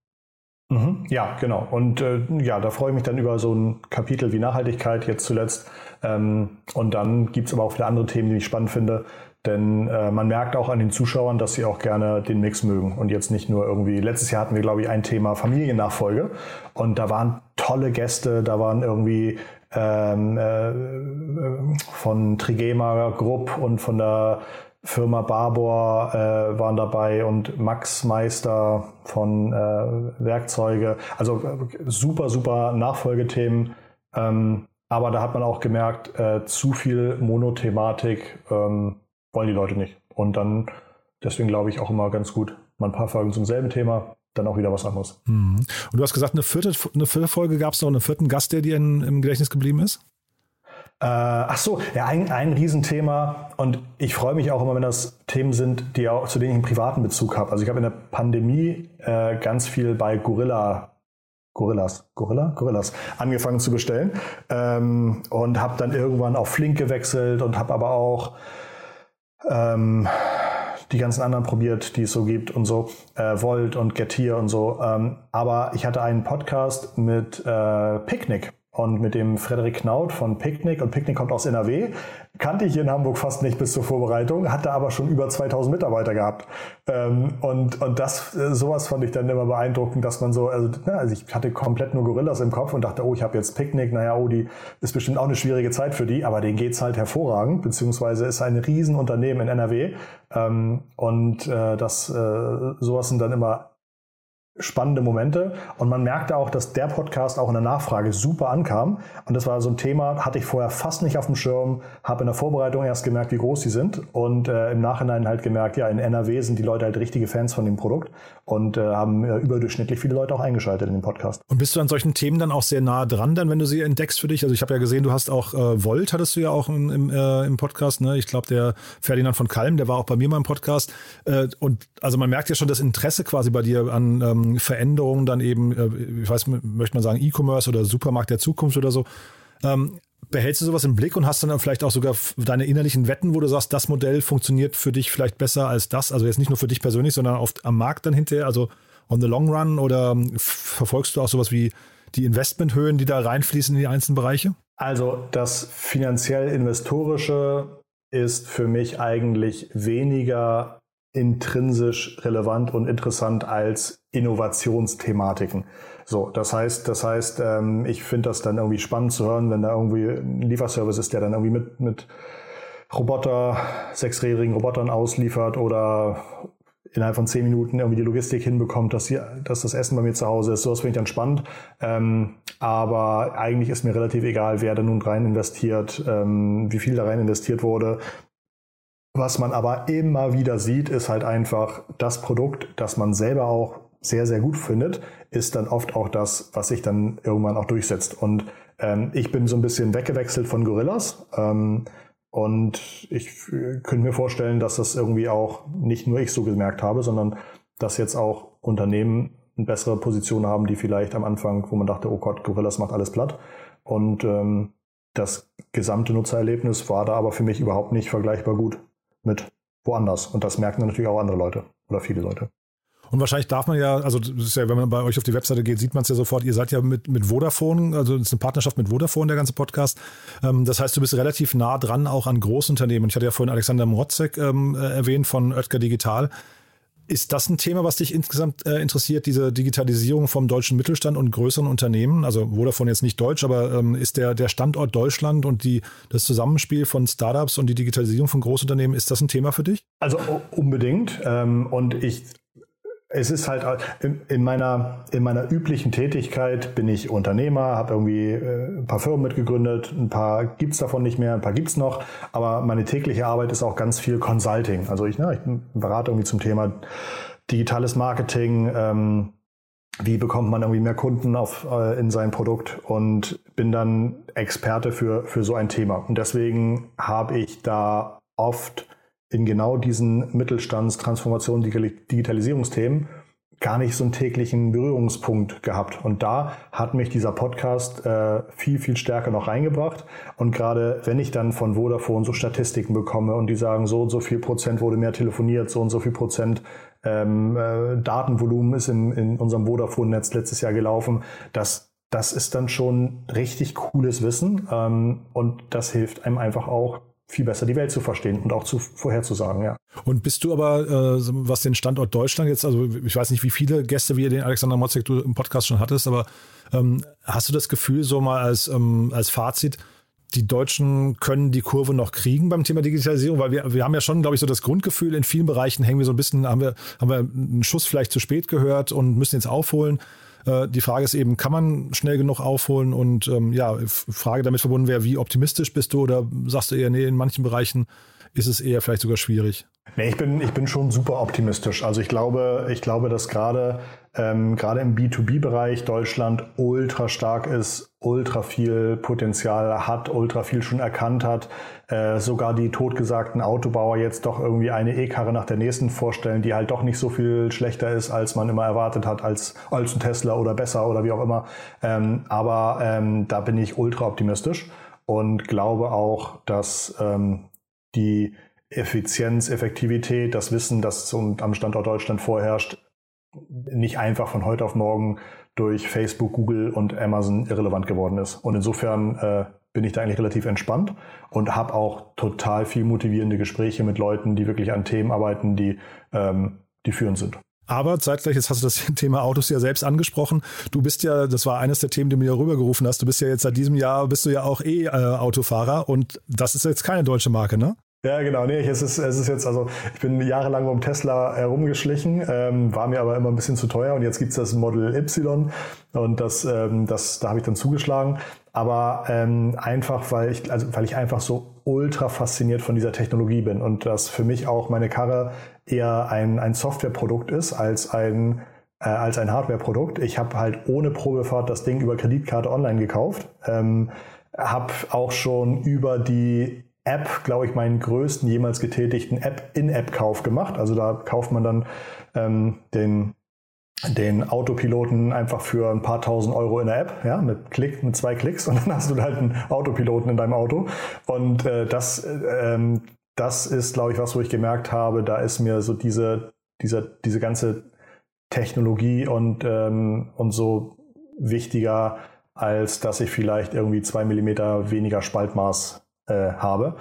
Mhm. Ja, genau. Und äh, ja, da freue ich mich dann über so ein Kapitel wie Nachhaltigkeit jetzt zuletzt. Ähm, und dann gibt es aber auch viele andere Themen, die ich spannend finde. Denn äh, man merkt auch an den Zuschauern, dass sie auch gerne den Mix mögen. Und jetzt nicht nur irgendwie, letztes Jahr hatten wir, glaube ich, ein Thema Familiennachfolge. Und da waren tolle Gäste, da waren irgendwie ähm, äh, von Trigema Group und von der Firma Barbour äh, waren dabei und Max Meister von äh, Werkzeuge. Also äh, super, super Nachfolgethemen. Ähm, aber da hat man auch gemerkt, äh, zu viel Monothematik ähm, wollen die Leute nicht. Und dann, deswegen glaube ich auch immer ganz gut, mal ein paar Folgen zum selben Thema, dann auch wieder was anderes. Mhm. Und du hast gesagt, eine vierte, eine vierte Folge gab es noch einen vierten Gast, der dir in, im Gedächtnis geblieben ist? Äh, ach so, ja, ein, ein Riesenthema. Und ich freue mich auch immer, wenn das Themen sind, die auch, zu denen ich einen privaten Bezug habe. Also ich habe in der Pandemie äh, ganz viel bei Gorilla Gorillas, Gorilla, Gorillas angefangen zu bestellen ähm, und habe dann irgendwann auf Flink gewechselt und habe aber auch ähm, die ganzen anderen probiert, die es so gibt und so, äh, Volt und Getir und so. Ähm, aber ich hatte einen Podcast mit äh, Picknick und mit dem Frederik Knaut von Picknick, und Picknick kommt aus NRW, kannte ich in Hamburg fast nicht bis zur Vorbereitung, hatte aber schon über 2000 Mitarbeiter gehabt. Ähm, und, und das, äh, sowas fand ich dann immer beeindruckend, dass man so, also, also ich hatte komplett nur Gorillas im Kopf und dachte, oh, ich habe jetzt Picknick, naja, oh, die ist bestimmt auch eine schwierige Zeit für die, aber denen geht's halt hervorragend, beziehungsweise ist ein Riesenunternehmen in NRW. Ähm, und äh, das, äh, sowas sind dann immer spannende Momente. Und man merkte auch, dass der Podcast auch in der Nachfrage super ankam. Und das war so ein Thema, hatte ich vorher fast nicht auf dem Schirm, habe in der Vorbereitung erst gemerkt, wie groß die sind. Und äh, im Nachhinein halt gemerkt, ja, in NRW sind die Leute halt richtige Fans von dem Produkt und äh, haben äh, überdurchschnittlich viele Leute auch eingeschaltet in den Podcast. Und bist du an solchen Themen dann auch sehr nah dran, dann, wenn du sie entdeckst für dich? Also ich habe ja gesehen, du hast auch äh, Volt, hattest du ja auch im, im, äh, im Podcast. Ne? Ich glaube, der Ferdinand von Kalm, der war auch bei mir mal im Podcast. Äh, und also man merkt ja schon das Interesse quasi bei dir an ähm, Veränderungen dann eben, äh, ich weiß, möchte man sagen, E-Commerce oder Supermarkt der Zukunft oder so. Ähm, behältst du sowas im Blick und hast dann vielleicht auch sogar deine innerlichen Wetten, wo du sagst, das Modell funktioniert für dich vielleicht besser als das? Also jetzt nicht nur für dich persönlich, sondern oft am Markt dann hinterher, also on the long run oder ähm, verfolgst du auch sowas wie die Investmenthöhen, die da reinfließen in die einzelnen Bereiche? Also das finanziell-investorische ist für mich eigentlich weniger intrinsisch relevant und interessant als Innovationsthematiken. So, das heißt, das heißt, ähm, ich finde das dann irgendwie spannend zu hören, wenn da irgendwie ein Lieferservice ist, der dann irgendwie mit, mit Roboter, sechsrädrigen Robotern ausliefert oder innerhalb von zehn Minuten irgendwie die Logistik hinbekommt, dass, hier, dass das Essen bei mir zu Hause ist. Sowas finde ich dann spannend. Ähm, aber eigentlich ist mir relativ egal, wer da nun rein investiert, ähm, wie viel da rein investiert wurde. Was man aber immer wieder sieht, ist halt einfach das Produkt, das man selber auch sehr, sehr gut findet, ist dann oft auch das, was sich dann irgendwann auch durchsetzt. Und ähm, ich bin so ein bisschen weggewechselt von Gorillas. Ähm, und ich könnte mir vorstellen, dass das irgendwie auch nicht nur ich so gemerkt habe, sondern dass jetzt auch Unternehmen eine bessere Position haben, die vielleicht am Anfang, wo man dachte, oh Gott, Gorillas macht alles platt. Und ähm, das gesamte Nutzererlebnis war da aber für mich überhaupt nicht vergleichbar gut mit woanders. Und das merken dann natürlich auch andere Leute oder viele Leute. Und wahrscheinlich darf man ja, also das ist ja, wenn man bei euch auf die Webseite geht, sieht man es ja sofort, ihr seid ja mit, mit Vodafone, also es ist eine Partnerschaft mit Vodafone, der ganze Podcast. Ähm, das heißt, du bist relativ nah dran auch an Großunternehmen. Ich hatte ja vorhin Alexander Mrotzek ähm, äh, erwähnt von Oetker Digital. Ist das ein Thema, was dich insgesamt äh, interessiert, diese Digitalisierung vom deutschen Mittelstand und größeren Unternehmen? Also Vodafone jetzt nicht deutsch, aber ähm, ist der, der Standort Deutschland und die, das Zusammenspiel von Startups und die Digitalisierung von Großunternehmen, ist das ein Thema für dich? Also unbedingt. Ähm, und ich es ist halt in, meiner, in meiner üblichen Tätigkeit bin ich Unternehmer, habe irgendwie äh, ein paar Firmen mitgegründet, ein paar gibt's davon nicht mehr, ein paar gibt's noch, aber meine tägliche Arbeit ist auch ganz viel Consulting. Also ich, ne, ich berate irgendwie zum Thema digitales Marketing, ähm, wie bekommt man irgendwie mehr Kunden auf, äh, in sein Produkt und bin dann Experte für, für so ein Thema. Und deswegen habe ich da oft in genau diesen Mittelstands-, Transformation-, Digitalisierungsthemen gar nicht so einen täglichen Berührungspunkt gehabt. Und da hat mich dieser Podcast äh, viel, viel stärker noch reingebracht. Und gerade wenn ich dann von Vodafone so Statistiken bekomme und die sagen, so und so viel Prozent wurde mehr telefoniert, so und so viel Prozent ähm, äh, Datenvolumen ist in, in unserem Vodafone-Netz letztes Jahr gelaufen, das, das ist dann schon richtig cooles Wissen. Ähm, und das hilft einem einfach auch, viel besser die Welt zu verstehen und auch zu vorherzusagen, ja. Und bist du aber, äh, was den Standort Deutschland jetzt, also ich weiß nicht, wie viele Gäste wie den Alexander Motzek du im Podcast schon hattest, aber ähm, hast du das Gefühl, so mal als, ähm, als Fazit, die Deutschen können die Kurve noch kriegen beim Thema Digitalisierung, weil wir, wir haben ja schon, glaube ich, so das Grundgefühl, in vielen Bereichen hängen wir so ein bisschen, haben wir, haben wir einen Schuss vielleicht zu spät gehört und müssen jetzt aufholen. Äh, die Frage ist eben, kann man schnell genug aufholen? Und ähm, ja, Frage damit verbunden wäre, wie optimistisch bist du oder sagst du eher, nee, in manchen Bereichen ist es eher vielleicht sogar schwierig? Nee, ich bin, ich bin schon super optimistisch. Also ich glaube, ich glaube, dass gerade ähm, gerade im B2B-Bereich Deutschland ultra stark ist, ultra viel Potenzial hat, ultra viel schon erkannt hat. Äh, sogar die totgesagten Autobauer jetzt doch irgendwie eine E-Karre nach der nächsten vorstellen, die halt doch nicht so viel schlechter ist, als man immer erwartet hat, als, als ein Tesla oder besser oder wie auch immer. Ähm, aber ähm, da bin ich ultra optimistisch und glaube auch, dass ähm, die Effizienz, Effektivität, das Wissen, das am Standort Deutschland vorherrscht, nicht einfach von heute auf morgen durch Facebook, Google und Amazon irrelevant geworden ist. Und insofern äh, bin ich da eigentlich relativ entspannt und habe auch total viel motivierende Gespräche mit Leuten, die wirklich an Themen arbeiten, die, ähm, die führend sind. Aber zeitgleich, jetzt hast du das Thema Autos ja selbst angesprochen. Du bist ja, das war eines der Themen, die du mir rübergerufen hast. Du bist ja jetzt seit diesem Jahr, bist du ja auch E-Autofahrer und das ist jetzt keine deutsche Marke, ne? Ja, genau. Nee, es ist, es ist jetzt, also ich bin jahrelang um Tesla herumgeschlichen, ähm, war mir aber immer ein bisschen zu teuer und jetzt gibt's das Model Y und das, ähm, das, da habe ich dann zugeschlagen. Aber ähm, einfach, weil ich, also weil ich einfach so ultra fasziniert von dieser Technologie bin und dass für mich auch meine Karre eher ein, ein Softwareprodukt ist als ein äh, als ein Hardwareprodukt. Ich habe halt ohne Probefahrt das Ding über Kreditkarte online gekauft. Ähm, habe auch schon über die App, glaube ich, meinen größten jemals getätigten App-In-App-Kauf gemacht. Also da kauft man dann ähm, den, den Autopiloten einfach für ein paar tausend Euro in der App, ja, mit Klick, mit zwei Klicks und dann hast du halt einen Autopiloten in deinem Auto. Und äh, das, ähm, das ist, glaube ich, was, wo ich gemerkt habe, da ist mir so diese, diese, diese ganze Technologie und, ähm, und so wichtiger, als dass ich vielleicht irgendwie zwei Millimeter weniger Spaltmaß äh, habe.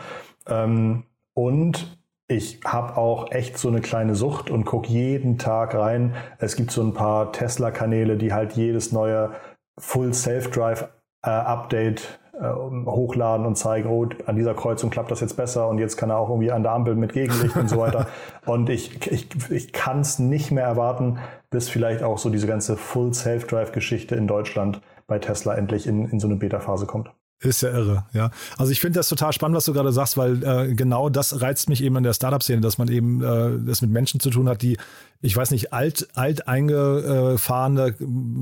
Ähm, und ich habe auch echt so eine kleine Sucht und gucke jeden Tag rein. Es gibt so ein paar Tesla-Kanäle, die halt jedes neue Full Self-Drive äh, Update äh, hochladen und zeigen, oh, an dieser Kreuzung klappt das jetzt besser und jetzt kann er auch irgendwie an der Ampel mit Gegenlicht und so weiter. Und ich, ich, ich kann es nicht mehr erwarten, bis vielleicht auch so diese ganze Full Self-Drive-Geschichte in Deutschland bei Tesla endlich in, in so eine Beta-Phase kommt. Ist ja irre, ja. Also ich finde das total spannend, was du gerade sagst, weil äh, genau das reizt mich eben in der Startup-Szene, dass man eben äh, das mit Menschen zu tun hat, die, ich weiß nicht, alt, alt eingefahrene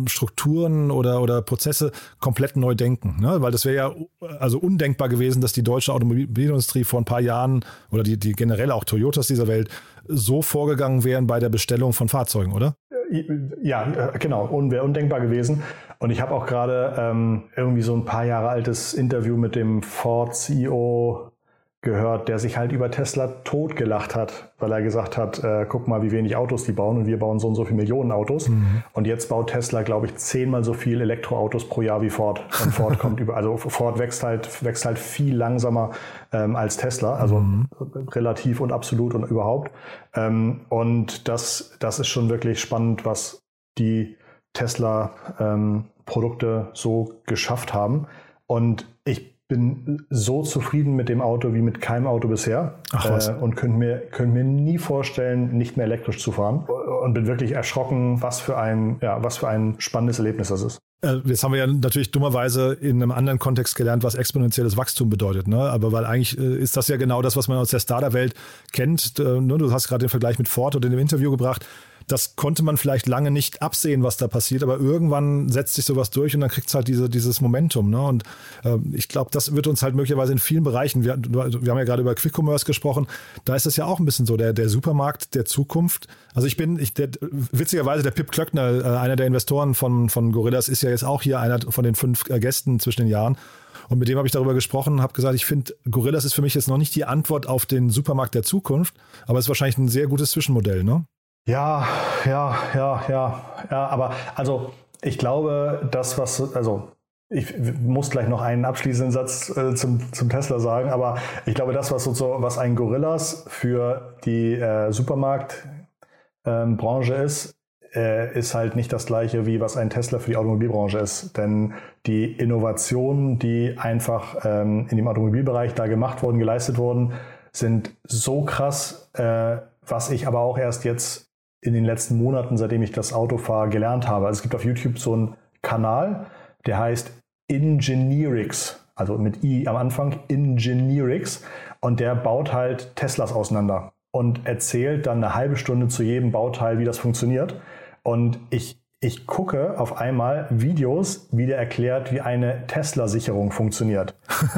Strukturen oder, oder Prozesse komplett neu denken. Ne? Weil das wäre ja also undenkbar gewesen, dass die deutsche Automobilindustrie vor ein paar Jahren oder die, die generell auch Toyotas dieser Welt so vorgegangen wären bei der Bestellung von Fahrzeugen, oder? Ja, genau, und wäre undenkbar gewesen. Und ich habe auch gerade ähm, irgendwie so ein paar Jahre altes Interview mit dem Ford CEO gehört, der sich halt über Tesla totgelacht hat, weil er gesagt hat, äh, guck mal, wie wenig Autos die bauen und wir bauen so und so viele Millionen Autos. Mhm. Und jetzt baut Tesla, glaube ich, zehnmal so viel Elektroautos pro Jahr wie Ford. Und Ford kommt über, also Ford wächst halt, wächst halt viel langsamer ähm, als Tesla, also mhm. relativ und absolut und überhaupt. Ähm, und das, das ist schon wirklich spannend, was die Tesla ähm, Produkte so geschafft haben. Und ich bin so zufrieden mit dem Auto wie mit keinem Auto bisher Ach. Äh, und könnte mir, könnte mir nie vorstellen, nicht mehr elektrisch zu fahren und bin wirklich erschrocken, was für ein, ja, was für ein spannendes Erlebnis das ist. Äh, jetzt haben wir ja natürlich dummerweise in einem anderen Kontext gelernt, was exponentielles Wachstum bedeutet. Ne? Aber weil eigentlich äh, ist das ja genau das, was man aus der Startup-Welt kennt. Äh, ne? Du hast gerade den Vergleich mit Ford oder in dem Interview gebracht das konnte man vielleicht lange nicht absehen, was da passiert, aber irgendwann setzt sich sowas durch und dann kriegt es halt diese, dieses Momentum. Ne? Und äh, ich glaube, das wird uns halt möglicherweise in vielen Bereichen, wir, wir haben ja gerade über Quick Commerce gesprochen, da ist es ja auch ein bisschen so, der, der Supermarkt der Zukunft. Also ich bin, ich, der, witzigerweise, der Pip Klöckner, äh, einer der Investoren von, von Gorillas, ist ja jetzt auch hier einer von den fünf äh, Gästen zwischen den Jahren. Und mit dem habe ich darüber gesprochen und habe gesagt, ich finde, Gorillas ist für mich jetzt noch nicht die Antwort auf den Supermarkt der Zukunft, aber es ist wahrscheinlich ein sehr gutes Zwischenmodell, ne? Ja, ja, ja, ja, ja, aber also ich glaube, das, was, also ich muss gleich noch einen abschließenden Satz äh, zum, zum Tesla sagen, aber ich glaube, das, was, so, was ein Gorillas für die äh, Supermarktbranche ähm, ist, äh, ist halt nicht das gleiche, wie was ein Tesla für die Automobilbranche ist. Denn die Innovationen, die einfach ähm, in dem Automobilbereich da gemacht wurden, geleistet wurden, sind so krass, äh, was ich aber auch erst jetzt in den letzten Monaten, seitdem ich das Auto fahre, gelernt habe. Also es gibt auf YouTube so einen Kanal, der heißt Engineerix, also mit I am Anfang, Engineerix. Und der baut halt Teslas auseinander und erzählt dann eine halbe Stunde zu jedem Bauteil, wie das funktioniert. Und ich ich gucke auf einmal Videos, wie der erklärt, wie eine Tesla-Sicherung funktioniert.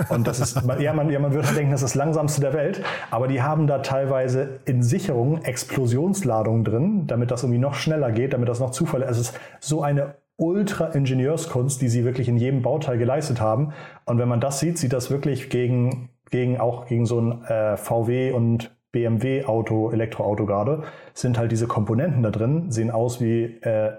Und das ist, ja man, ja, man würde denken, das ist das langsamste der Welt, aber die haben da teilweise in Sicherungen Explosionsladungen drin, damit das irgendwie noch schneller geht, damit das noch Zufall ist. Es ist so eine Ultra-Ingenieurskunst, die sie wirklich in jedem Bauteil geleistet haben. Und wenn man das sieht, sieht das wirklich gegen, gegen auch gegen so ein äh, VW und BMW-Auto, Elektroauto gerade, sind halt diese Komponenten da drin, sehen aus wie äh,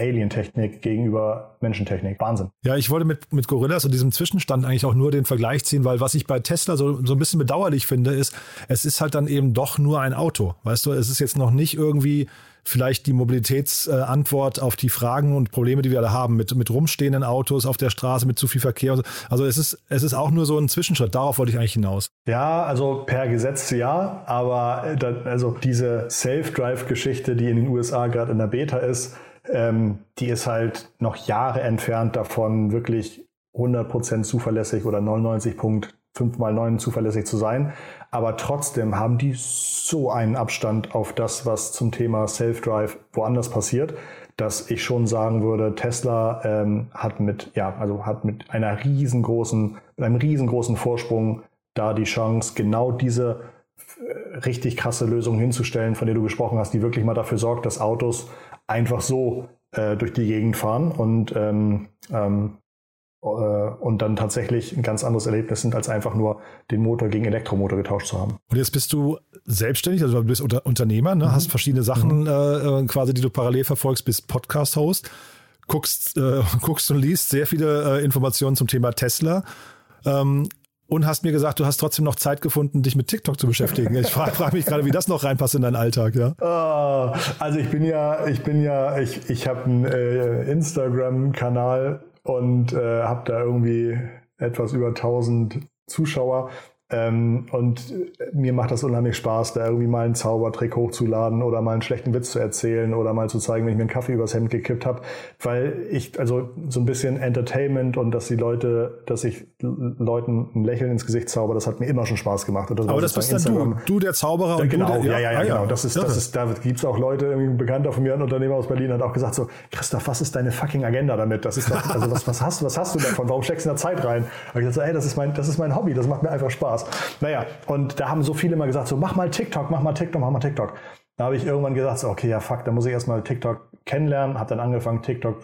Alien-Technik gegenüber Menschentechnik. Wahnsinn. Ja, ich wollte mit, mit Gorillas und diesem Zwischenstand eigentlich auch nur den Vergleich ziehen, weil was ich bei Tesla so, so ein bisschen bedauerlich finde, ist, es ist halt dann eben doch nur ein Auto. Weißt du, es ist jetzt noch nicht irgendwie vielleicht die Mobilitätsantwort auf die Fragen und Probleme, die wir alle haben, mit, mit rumstehenden Autos auf der Straße, mit zu viel Verkehr. Also es ist, es ist auch nur so ein Zwischenschritt. Darauf wollte ich eigentlich hinaus. Ja, also per Gesetz ja, aber also diese Self-Drive-Geschichte, die in den USA gerade in der Beta ist, ähm, die ist halt noch Jahre entfernt davon, wirklich 100% zuverlässig oder 99.5 mal 9 zuverlässig zu sein. Aber trotzdem haben die so einen Abstand auf das, was zum Thema Self-Drive woanders passiert, dass ich schon sagen würde, Tesla ähm, hat mit, ja, also hat mit einer riesengroßen, mit einem riesengroßen Vorsprung da die Chance, genau diese äh, richtig krasse Lösung hinzustellen, von der du gesprochen hast, die wirklich mal dafür sorgt, dass Autos einfach so äh, durch die Gegend fahren und, ähm, ähm, äh, und dann tatsächlich ein ganz anderes Erlebnis sind, als einfach nur den Motor gegen Elektromotor getauscht zu haben. Und jetzt bist du selbstständig, also du bist Unter Unternehmer, ne? Mhm. hast verschiedene Sachen mhm. äh, quasi, die du parallel verfolgst, bist Podcast-Host, guckst, äh, guckst und liest sehr viele äh, Informationen zum Thema Tesla. Ähm, und hast mir gesagt, du hast trotzdem noch Zeit gefunden, dich mit TikTok zu beschäftigen. Ich frage frag mich gerade, wie das noch reinpasst in deinen Alltag, ja? Oh, also ich bin ja, ich bin ja, ich, ich habe einen äh, Instagram-Kanal und äh, habe da irgendwie etwas über 1000 Zuschauer. Ähm, und mir macht das unheimlich Spaß, da irgendwie mal einen Zaubertrick hochzuladen oder mal einen schlechten Witz zu erzählen oder mal zu zeigen, wenn ich mir einen Kaffee übers Hemd gekippt habe. Weil ich, also so ein bisschen Entertainment und dass die Leute, dass ich Leuten ein Lächeln ins Gesicht zauber, das hat mir immer schon Spaß gemacht. Das Aber das bist dann du, du der Zauberer und genau, du der, ja, ja, ja, ah, genau. Das ist, das ist, da gibt's auch Leute, irgendwie ein Bekannter von mir, ein Unternehmer aus Berlin, hat auch gesagt so, Christoph, was ist deine fucking Agenda damit? Das ist doch, also was, was hast, was hast du davon? Warum steckst du da Zeit rein? Und ich gesagt so, ey, das ist mein, das ist mein Hobby, das macht mir einfach Spaß. Naja, und da haben so viele immer gesagt, so mach mal TikTok, mach mal TikTok, mach mal TikTok. Da habe ich irgendwann gesagt, so, okay, ja fuck, da muss ich erstmal TikTok kennenlernen, habe dann angefangen, TikTok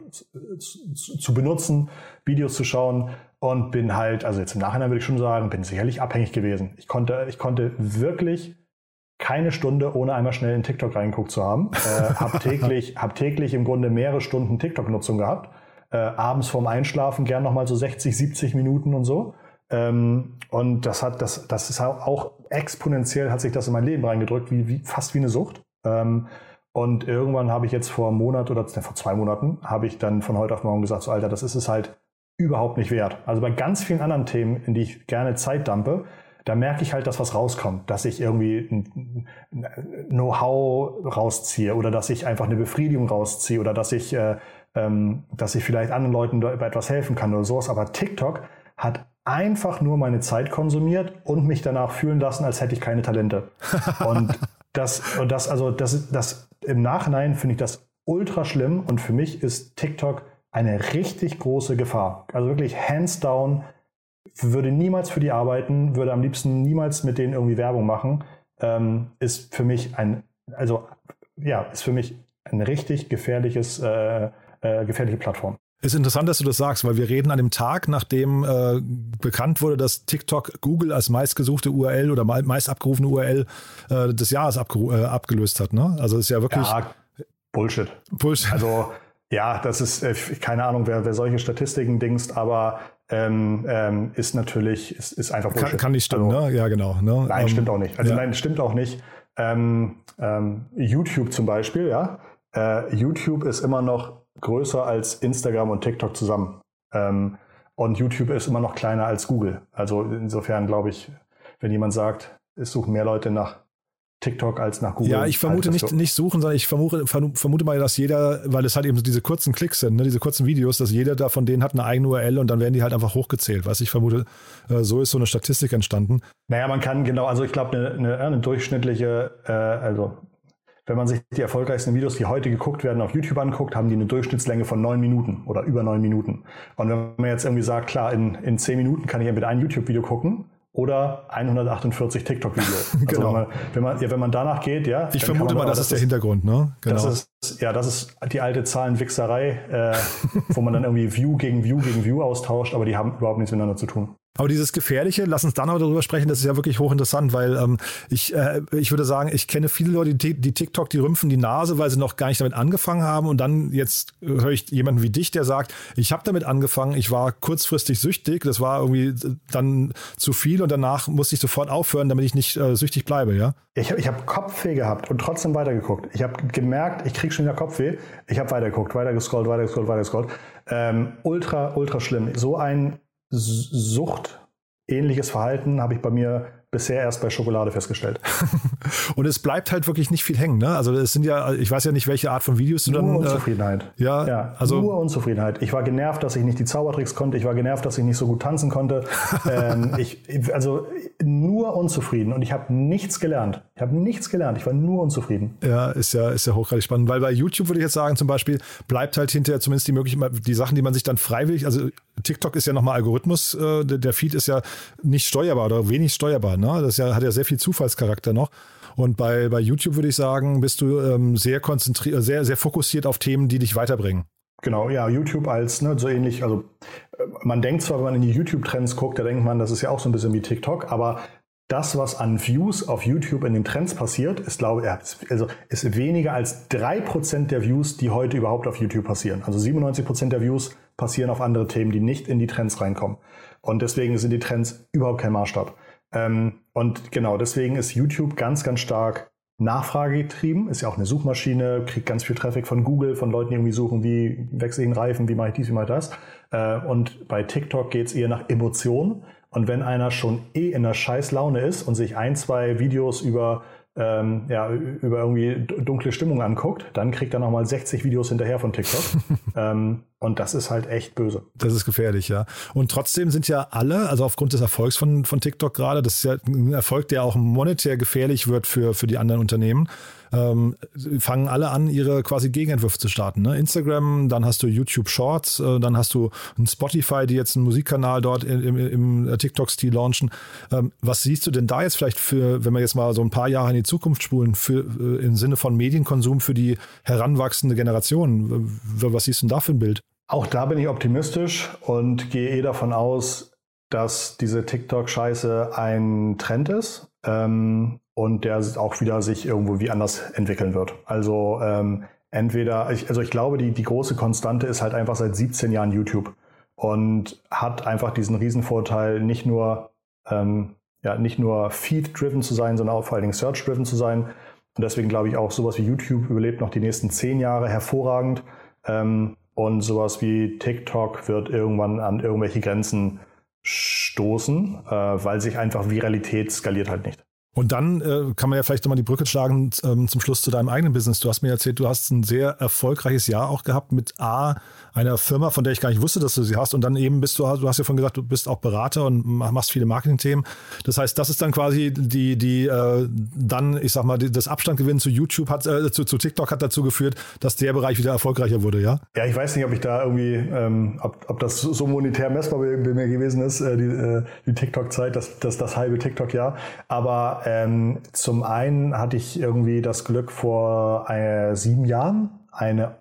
zu benutzen, Videos zu schauen und bin halt, also jetzt im Nachhinein würde ich schon sagen, bin sicherlich abhängig gewesen. Ich konnte, ich konnte wirklich keine Stunde ohne einmal schnell in TikTok reingeguckt zu haben. Äh, hab täglich, hab täglich im Grunde mehrere Stunden TikTok-Nutzung gehabt. Äh, abends vorm Einschlafen gern nochmal so 60, 70 Minuten und so. Ähm, und das hat, das, das ist auch exponentiell hat sich das in mein Leben reingedrückt, wie, wie fast wie eine Sucht. Ähm, und irgendwann habe ich jetzt vor einem Monat oder vor zwei Monaten habe ich dann von heute auf morgen gesagt, so Alter, das ist es halt überhaupt nicht wert. Also bei ganz vielen anderen Themen, in die ich gerne Zeit dampe, da merke ich halt, dass was rauskommt, dass ich irgendwie Know-how rausziehe oder dass ich einfach eine Befriedigung rausziehe oder dass ich, äh, ähm, dass ich vielleicht anderen Leuten bei etwas helfen kann oder sowas. Aber TikTok hat einfach nur meine Zeit konsumiert und mich danach fühlen lassen, als hätte ich keine Talente. und das, und das, also das, das im Nachhinein finde ich das ultra schlimm und für mich ist TikTok eine richtig große Gefahr. Also wirklich hands down würde niemals für die arbeiten, würde am liebsten niemals mit denen irgendwie Werbung machen, ähm, ist für mich ein, also ja, ist für mich ein richtig gefährliches, äh, äh, gefährliche Plattform. Ist interessant, dass du das sagst, weil wir reden an dem Tag, nachdem äh, bekannt wurde, dass TikTok Google als meistgesuchte URL oder meist abgerufene URL äh, des Jahres äh, abgelöst hat. Ne? Also ist ja wirklich. Ja, Bullshit. Bullshit. Also ja, das ist, äh, keine Ahnung, wer, wer solche Statistiken dingst, aber ähm, ähm, ist natürlich, ist, ist einfach Bullshit. Kann, kann nicht stimmen, also, ne? Ja, genau. Ne? Nein, um, stimmt auch nicht. Also ja. nein, stimmt auch nicht. Ähm, ähm, YouTube zum Beispiel, ja. Äh, YouTube ist immer noch größer als Instagram und TikTok zusammen. Ähm, und YouTube ist immer noch kleiner als Google. Also insofern glaube ich, wenn jemand sagt, es suchen mehr Leute nach TikTok als nach Google. Ja, ich vermute nicht, nicht suchen, sondern ich vermute, vermute mal, dass jeder, weil es halt eben so diese kurzen Klicks sind, ne, diese kurzen Videos, dass jeder da von denen hat eine eigene URL und dann werden die halt einfach hochgezählt. Was ich vermute, äh, so ist so eine Statistik entstanden. Naja, man kann genau, also ich glaube, eine, eine, eine, durchschnittliche, äh, also wenn man sich die erfolgreichsten Videos, die heute geguckt werden, auf YouTube anguckt, haben die eine Durchschnittslänge von neun Minuten oder über neun Minuten. Und wenn man jetzt irgendwie sagt, klar, in, in zehn Minuten kann ich entweder ein YouTube-Video gucken oder 148 TikTok-Videos. Also genau. wenn, man, wenn, man, ja, wenn man danach geht, ja. Ich vermute mal, das, das ist der Hintergrund, ne? Genau. Das ist, ja, das ist die alte Zahlenwichserei, äh, wo man dann irgendwie View gegen View gegen View austauscht, aber die haben überhaupt nichts miteinander zu tun. Aber dieses Gefährliche, lass uns dann aber darüber sprechen, das ist ja wirklich hochinteressant, weil ähm, ich, äh, ich würde sagen, ich kenne viele Leute, die, die TikTok, die rümpfen die Nase, weil sie noch gar nicht damit angefangen haben. Und dann jetzt höre ich jemanden wie dich, der sagt, ich habe damit angefangen, ich war kurzfristig süchtig, das war irgendwie dann zu viel und danach musste ich sofort aufhören, damit ich nicht äh, süchtig bleibe, ja? Ich habe ich hab Kopfweh gehabt und trotzdem weitergeguckt. Ich habe gemerkt, ich kriege schon wieder Kopfweh. Ich habe weitergeguckt, weitergescrollt, weitergescrollt, weitergescrollt. Ähm, ultra, ultra schlimm. So ein Sucht ähnliches Verhalten habe ich bei mir bisher erst bei Schokolade festgestellt. und es bleibt halt wirklich nicht viel hängen, ne? Also es sind ja, ich weiß ja nicht, welche Art von Videos du nur dann. Nur Unzufriedenheit. Äh, ja, ja, also nur Unzufriedenheit. Ich war genervt, dass ich nicht die Zaubertricks konnte. Ich war genervt, dass ich nicht so gut tanzen konnte. ähm, ich, also nur unzufrieden und ich habe nichts gelernt. Ich habe nichts gelernt. Ich war nur unzufrieden. Ja, ist ja, ist ja hochgradig spannend, weil bei YouTube würde ich jetzt sagen, zum Beispiel bleibt halt hinterher zumindest die Möglichkeit, die Sachen, die man sich dann freiwillig, also TikTok ist ja nochmal Algorithmus, äh, der Feed ist ja nicht steuerbar oder wenig steuerbar. Ne? Das ja, hat ja sehr viel Zufallscharakter noch. Und bei, bei YouTube würde ich sagen, bist du ähm, sehr konzentriert, sehr, sehr fokussiert auf Themen, die dich weiterbringen. Genau, ja, YouTube als ne, so ähnlich, also äh, man denkt zwar, wenn man in die YouTube-Trends guckt, da denkt man, das ist ja auch so ein bisschen wie TikTok, aber das, was an Views auf YouTube in den Trends passiert, ist, glaube ich, also ist weniger als drei Prozent der Views, die heute überhaupt auf YouTube passieren. Also 97 Prozent der Views passieren auf andere Themen, die nicht in die Trends reinkommen. Und deswegen sind die Trends überhaupt kein Maßstab. Ähm, und genau, deswegen ist YouTube ganz, ganz stark Nachfrage getrieben. Ist ja auch eine Suchmaschine, kriegt ganz viel Traffic von Google, von Leuten, die irgendwie suchen, wie wechsle ich den Reifen, wie mache ich dies, wie mache ich das. Äh, und bei TikTok geht es eher nach Emotionen. Und wenn einer schon eh in einer scheiß Laune ist und sich ein, zwei Videos über ähm, ja, über irgendwie dunkle Stimmung anguckt, dann kriegt er nochmal 60 Videos hinterher von TikTok. ähm, und das ist halt echt böse. Das ist gefährlich, ja. Und trotzdem sind ja alle, also aufgrund des Erfolgs von, von TikTok gerade, das ist ja ein Erfolg, der auch monetär gefährlich wird für, für die anderen Unternehmen, ähm, fangen alle an, ihre quasi Gegenentwürfe zu starten. Ne? Instagram, dann hast du YouTube Shorts, äh, dann hast du ein Spotify, die jetzt einen Musikkanal dort im, im TikTok-Stil launchen. Ähm, was siehst du denn da jetzt vielleicht für, wenn wir jetzt mal so ein paar Jahre in die Zukunft spulen, für, äh, im Sinne von Medienkonsum für die heranwachsende Generation? Was siehst du denn da für ein Bild? Auch da bin ich optimistisch und gehe eh davon aus, dass diese TikTok-Scheiße ein Trend ist. Ähm, und der auch wieder sich irgendwo wie anders entwickeln wird. Also ähm, entweder, ich, also ich glaube, die, die große Konstante ist halt einfach seit 17 Jahren YouTube und hat einfach diesen Riesenvorteil, nicht nur, ähm, ja, nicht nur Feed-driven zu sein, sondern auch vor allen Dingen Search-driven zu sein. Und deswegen glaube ich auch, sowas wie YouTube überlebt noch die nächsten zehn Jahre hervorragend. Ähm, und sowas wie TikTok wird irgendwann an irgendwelche Grenzen stoßen, äh, weil sich einfach Viralität skaliert halt nicht. Und dann äh, kann man ja vielleicht nochmal die Brücke schlagen ähm, zum Schluss zu deinem eigenen Business. Du hast mir erzählt, du hast ein sehr erfolgreiches Jahr auch gehabt mit A, einer Firma, von der ich gar nicht wusste, dass du sie hast. Und dann eben bist du, du hast ja vorhin gesagt, du bist auch Berater und machst viele Marketingthemen. Das heißt, das ist dann quasi die, die äh, dann, ich sag mal, die, das Abstandgewinn zu YouTube hat, äh, zu, zu TikTok hat dazu geführt, dass der Bereich wieder erfolgreicher wurde, ja? Ja, ich weiß nicht, ob ich da irgendwie, ähm, ob, ob das so monetär messbar bei mir gewesen ist, äh, die, äh, die TikTok-Zeit, das, das, das halbe TikTok-Jahr. Aber ähm, zum einen hatte ich irgendwie das Glück vor äh, sieben Jahren eine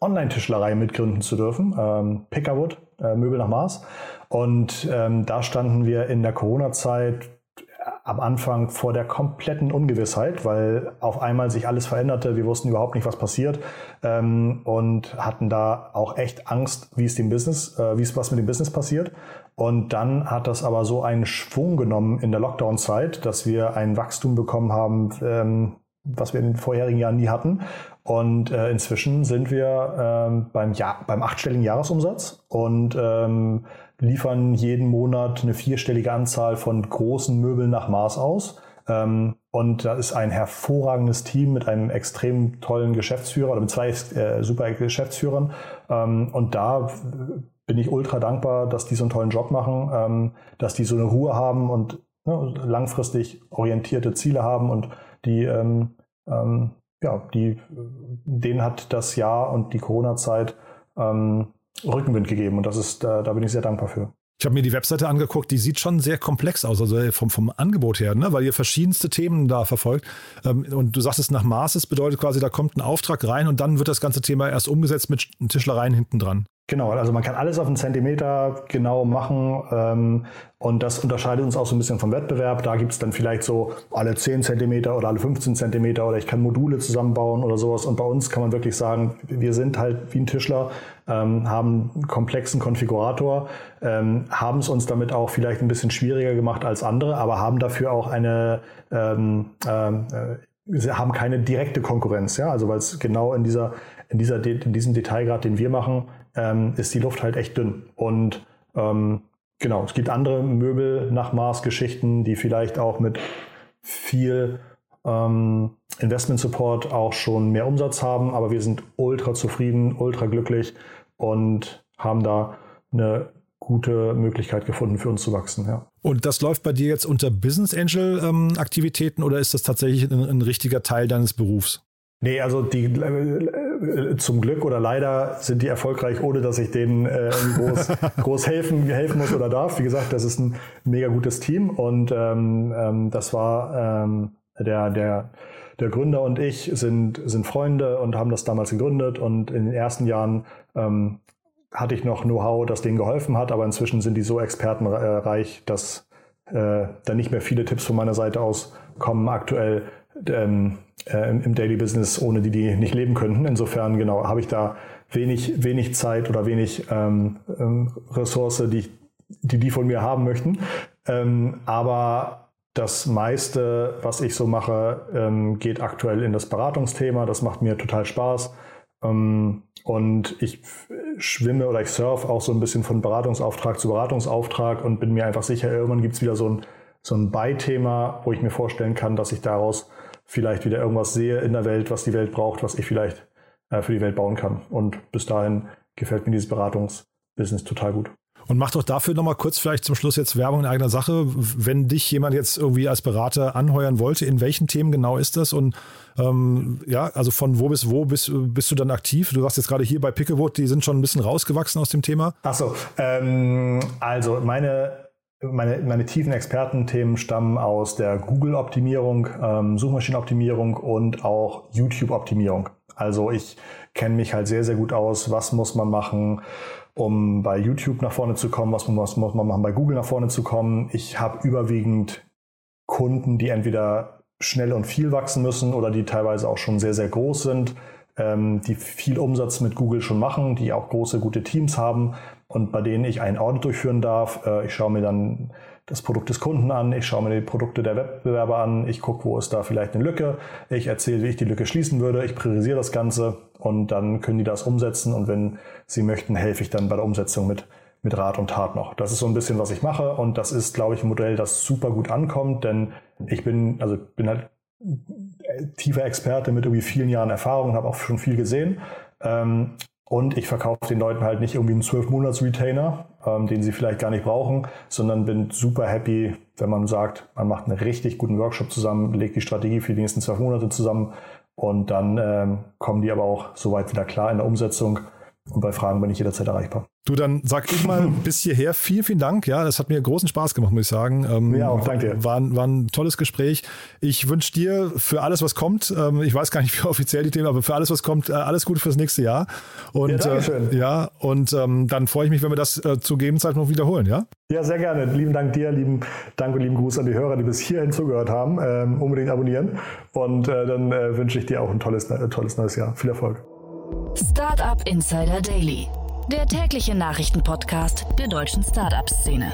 Online-Tischlerei mitgründen zu dürfen, ähm, Pickerwood, äh, Möbel nach Mars. Und ähm, da standen wir in der Corona-Zeit äh, am Anfang vor der kompletten Ungewissheit, weil auf einmal sich alles veränderte. Wir wussten überhaupt nicht, was passiert ähm, und hatten da auch echt Angst, wie es dem Business, äh, wie es was mit dem Business passiert. Und dann hat das aber so einen Schwung genommen in der Lockdown-Zeit, dass wir ein Wachstum bekommen haben, ähm, was wir in den vorherigen Jahren nie hatten. Und äh, inzwischen sind wir ähm, beim, Jahr, beim achtstelligen Jahresumsatz und ähm, liefern jeden Monat eine vierstellige Anzahl von großen Möbeln nach Maß aus. Ähm, und da ist ein hervorragendes Team mit einem extrem tollen Geschäftsführer oder mit zwei äh, super Geschäftsführern. Ähm, und da bin ich ultra dankbar, dass die so einen tollen Job machen, ähm, dass die so eine Ruhe haben und ne, langfristig orientierte Ziele haben und die ähm, ähm, ja, die, denen hat das Jahr und die Corona-Zeit ähm, Rückenwind gegeben und das ist, da, da bin ich sehr dankbar für. Ich habe mir die Webseite angeguckt, die sieht schon sehr komplex aus, also vom, vom Angebot her, ne? weil ihr verschiedenste Themen da verfolgt. Ähm, und du sagst es nach Maß, das bedeutet quasi, da kommt ein Auftrag rein und dann wird das ganze Thema erst umgesetzt mit Tischlereien hinten dran. Genau, also man kann alles auf einen Zentimeter genau machen ähm, und das unterscheidet uns auch so ein bisschen vom Wettbewerb. Da gibt es dann vielleicht so alle 10 Zentimeter oder alle 15 Zentimeter oder ich kann Module zusammenbauen oder sowas. Und bei uns kann man wirklich sagen, wir sind halt wie ein Tischler, ähm, haben einen komplexen Konfigurator, ähm, haben es uns damit auch vielleicht ein bisschen schwieriger gemacht als andere, aber haben dafür auch eine ähm, ähm äh, haben keine direkte Konkurrenz, ja, also weil es genau in dieser in dieser in diesem Detailgrad, den wir machen, ähm, ist die Luft halt echt dünn. Und ähm, genau, es gibt andere Möbel nach Maßgeschichten, die vielleicht auch mit viel ähm, Investment Support auch schon mehr Umsatz haben, aber wir sind ultra zufrieden, ultra glücklich und haben da eine gute Möglichkeit gefunden, für uns zu wachsen. Ja. Und das läuft bei dir jetzt unter Business Angel ähm, Aktivitäten oder ist das tatsächlich ein, ein richtiger Teil deines Berufs? Nee, also die zum Glück oder leider sind die erfolgreich, ohne dass ich denen äh, groß, groß helfen, helfen muss oder darf. Wie gesagt, das ist ein mega gutes Team und ähm, ähm, das war ähm, der, der, der Gründer und ich sind, sind Freunde und haben das damals gegründet und in den ersten Jahren ähm, hatte ich noch Know-how, das denen geholfen hat, aber inzwischen sind die so expertenreich, dass äh, da nicht mehr viele Tipps von meiner Seite aus kommen. Aktuell ähm, äh, im Daily Business, ohne die die nicht leben könnten. Insofern, genau, habe ich da wenig, wenig Zeit oder wenig ähm, ähm, Ressource, die, die die von mir haben möchten. Ähm, aber das meiste, was ich so mache, ähm, geht aktuell in das Beratungsthema. Das macht mir total Spaß. Ähm, und ich schwimme oder ich surfe auch so ein bisschen von Beratungsauftrag zu Beratungsauftrag und bin mir einfach sicher, irgendwann gibt es wieder so ein, so ein Beithema, wo ich mir vorstellen kann, dass ich daraus vielleicht wieder irgendwas sehe in der Welt, was die Welt braucht, was ich vielleicht äh, für die Welt bauen kann. Und bis dahin gefällt mir dieses Beratungsbusiness total gut. Und mach doch dafür nochmal kurz vielleicht zum Schluss jetzt Werbung in eigener Sache. Wenn dich jemand jetzt irgendwie als Berater anheuern wollte, in welchen Themen genau ist das? Und ähm, ja, also von wo bis wo bist, bist du dann aktiv? Du sagst jetzt gerade hier bei Picklewood, die sind schon ein bisschen rausgewachsen aus dem Thema. Achso, ähm, also meine meine, meine tiefen Expertenthemen stammen aus der Google-Optimierung, ähm, Suchmaschinenoptimierung und auch YouTube-Optimierung. Also ich kenne mich halt sehr, sehr gut aus, was muss man machen, um bei YouTube nach vorne zu kommen, was muss, muss man machen, bei Google nach vorne zu kommen. Ich habe überwiegend Kunden, die entweder schnell und viel wachsen müssen oder die teilweise auch schon sehr, sehr groß sind, ähm, die viel Umsatz mit Google schon machen, die auch große, gute Teams haben und bei denen ich einen Audit durchführen darf. Äh, ich schaue mir dann das Produkt des Kunden an, ich schaue mir die Produkte der Wettbewerber an, ich gucke, wo ist da vielleicht eine Lücke, ich erzähle, wie ich die Lücke schließen würde, ich priorisiere das Ganze und dann können die das umsetzen und wenn sie möchten, helfe ich dann bei der Umsetzung mit, mit Rat und Tat noch. Das ist so ein bisschen, was ich mache und das ist, glaube ich, ein Modell, das super gut ankommt, denn ich bin, also bin halt tiefer Experte mit irgendwie vielen Jahren Erfahrung, habe auch schon viel gesehen. Ähm, und ich verkaufe den Leuten halt nicht irgendwie einen 12-Monats-Retainer, ähm, den sie vielleicht gar nicht brauchen, sondern bin super happy, wenn man sagt, man macht einen richtig guten Workshop zusammen, legt die Strategie für die nächsten zwölf Monate zusammen und dann ähm, kommen die aber auch soweit wieder klar in der Umsetzung und bei Fragen bin ich jederzeit erreichbar. Du, dann sag ich mal bis hierher vielen, vielen Dank. Ja, das hat mir großen Spaß gemacht, muss ich sagen. Ähm, ja, auch danke. War, war ein tolles Gespräch. Ich wünsche dir für alles, was kommt, ähm, ich weiß gar nicht, wie offiziell die Themen, aber für alles, was kommt, äh, alles Gute fürs nächste Jahr. Und, ja, äh, ja und ähm, dann freue ich mich, wenn wir das äh, zu gegebenen Zeit noch wiederholen, ja? Ja, sehr gerne. Lieben Dank dir, lieben Dank und lieben Gruß an die Hörer, die bis hierhin zugehört haben. Ähm, unbedingt abonnieren. Und äh, dann äh, wünsche ich dir auch ein tolles, äh, tolles neues Jahr. Viel Erfolg. Startup Insider Daily, der tägliche Nachrichtenpodcast der deutschen Startup-Szene.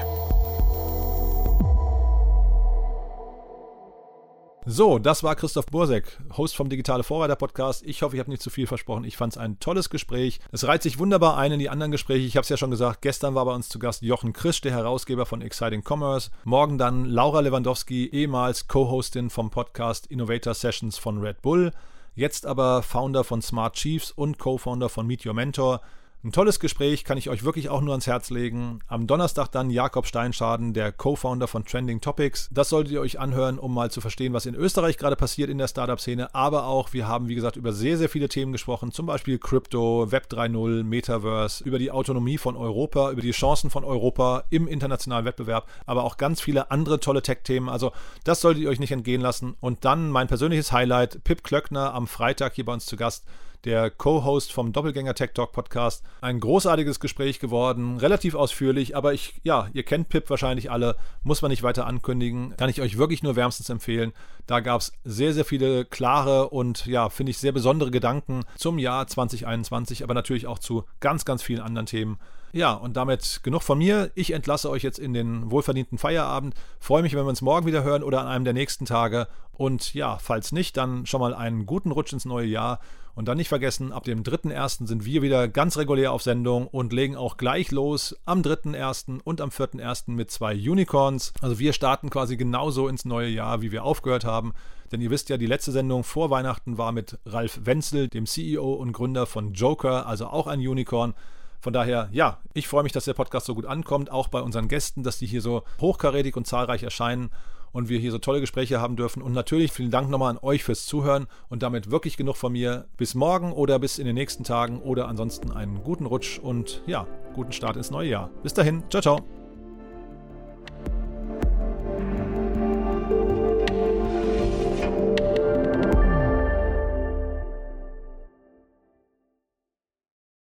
So, das war Christoph Bursek, Host vom Digitale Vorreiter Podcast. Ich hoffe, ich habe nicht zu viel versprochen. Ich fand es ein tolles Gespräch. Es reiht sich wunderbar ein in die anderen Gespräche. Ich habe es ja schon gesagt, gestern war bei uns zu Gast Jochen Krisch, der Herausgeber von Exciting Commerce. Morgen dann Laura Lewandowski, ehemals Co-Hostin vom Podcast Innovator Sessions von Red Bull jetzt aber Founder von Smart Chiefs und Co-Founder von Meet Your Mentor. Ein tolles Gespräch, kann ich euch wirklich auch nur ans Herz legen. Am Donnerstag dann Jakob Steinschaden, der Co-Founder von Trending Topics. Das solltet ihr euch anhören, um mal zu verstehen, was in Österreich gerade passiert in der Startup-Szene. Aber auch, wir haben, wie gesagt, über sehr, sehr viele Themen gesprochen. Zum Beispiel Crypto, Web 3.0, Metaverse, über die Autonomie von Europa, über die Chancen von Europa im internationalen Wettbewerb, aber auch ganz viele andere tolle Tech-Themen. Also, das solltet ihr euch nicht entgehen lassen. Und dann mein persönliches Highlight, Pip Klöckner am Freitag hier bei uns zu Gast der Co-Host vom Doppelgänger Tech Talk Podcast. Ein großartiges Gespräch geworden, relativ ausführlich, aber ich, ja, ihr kennt Pip wahrscheinlich alle, muss man nicht weiter ankündigen. Kann ich euch wirklich nur wärmstens empfehlen. Da gab es sehr, sehr viele klare und, ja, finde ich, sehr besondere Gedanken zum Jahr 2021, aber natürlich auch zu ganz, ganz vielen anderen Themen. Ja, und damit genug von mir. Ich entlasse euch jetzt in den wohlverdienten Feierabend. Freue mich, wenn wir uns morgen wieder hören oder an einem der nächsten Tage. Und ja, falls nicht, dann schon mal einen guten Rutsch ins neue Jahr. Und dann nicht vergessen, ab dem 3.1. sind wir wieder ganz regulär auf Sendung und legen auch gleich los am 3.1. und am 4.1. mit zwei Unicorns. Also wir starten quasi genauso ins neue Jahr, wie wir aufgehört haben. Denn ihr wisst ja, die letzte Sendung vor Weihnachten war mit Ralf Wenzel, dem CEO und Gründer von Joker, also auch ein Unicorn. Von daher, ja, ich freue mich, dass der Podcast so gut ankommt, auch bei unseren Gästen, dass die hier so hochkarätig und zahlreich erscheinen und wir hier so tolle Gespräche haben dürfen. Und natürlich vielen Dank nochmal an euch fürs Zuhören und damit wirklich genug von mir. Bis morgen oder bis in den nächsten Tagen oder ansonsten einen guten Rutsch und ja, guten Start ins neue Jahr. Bis dahin, ciao, ciao.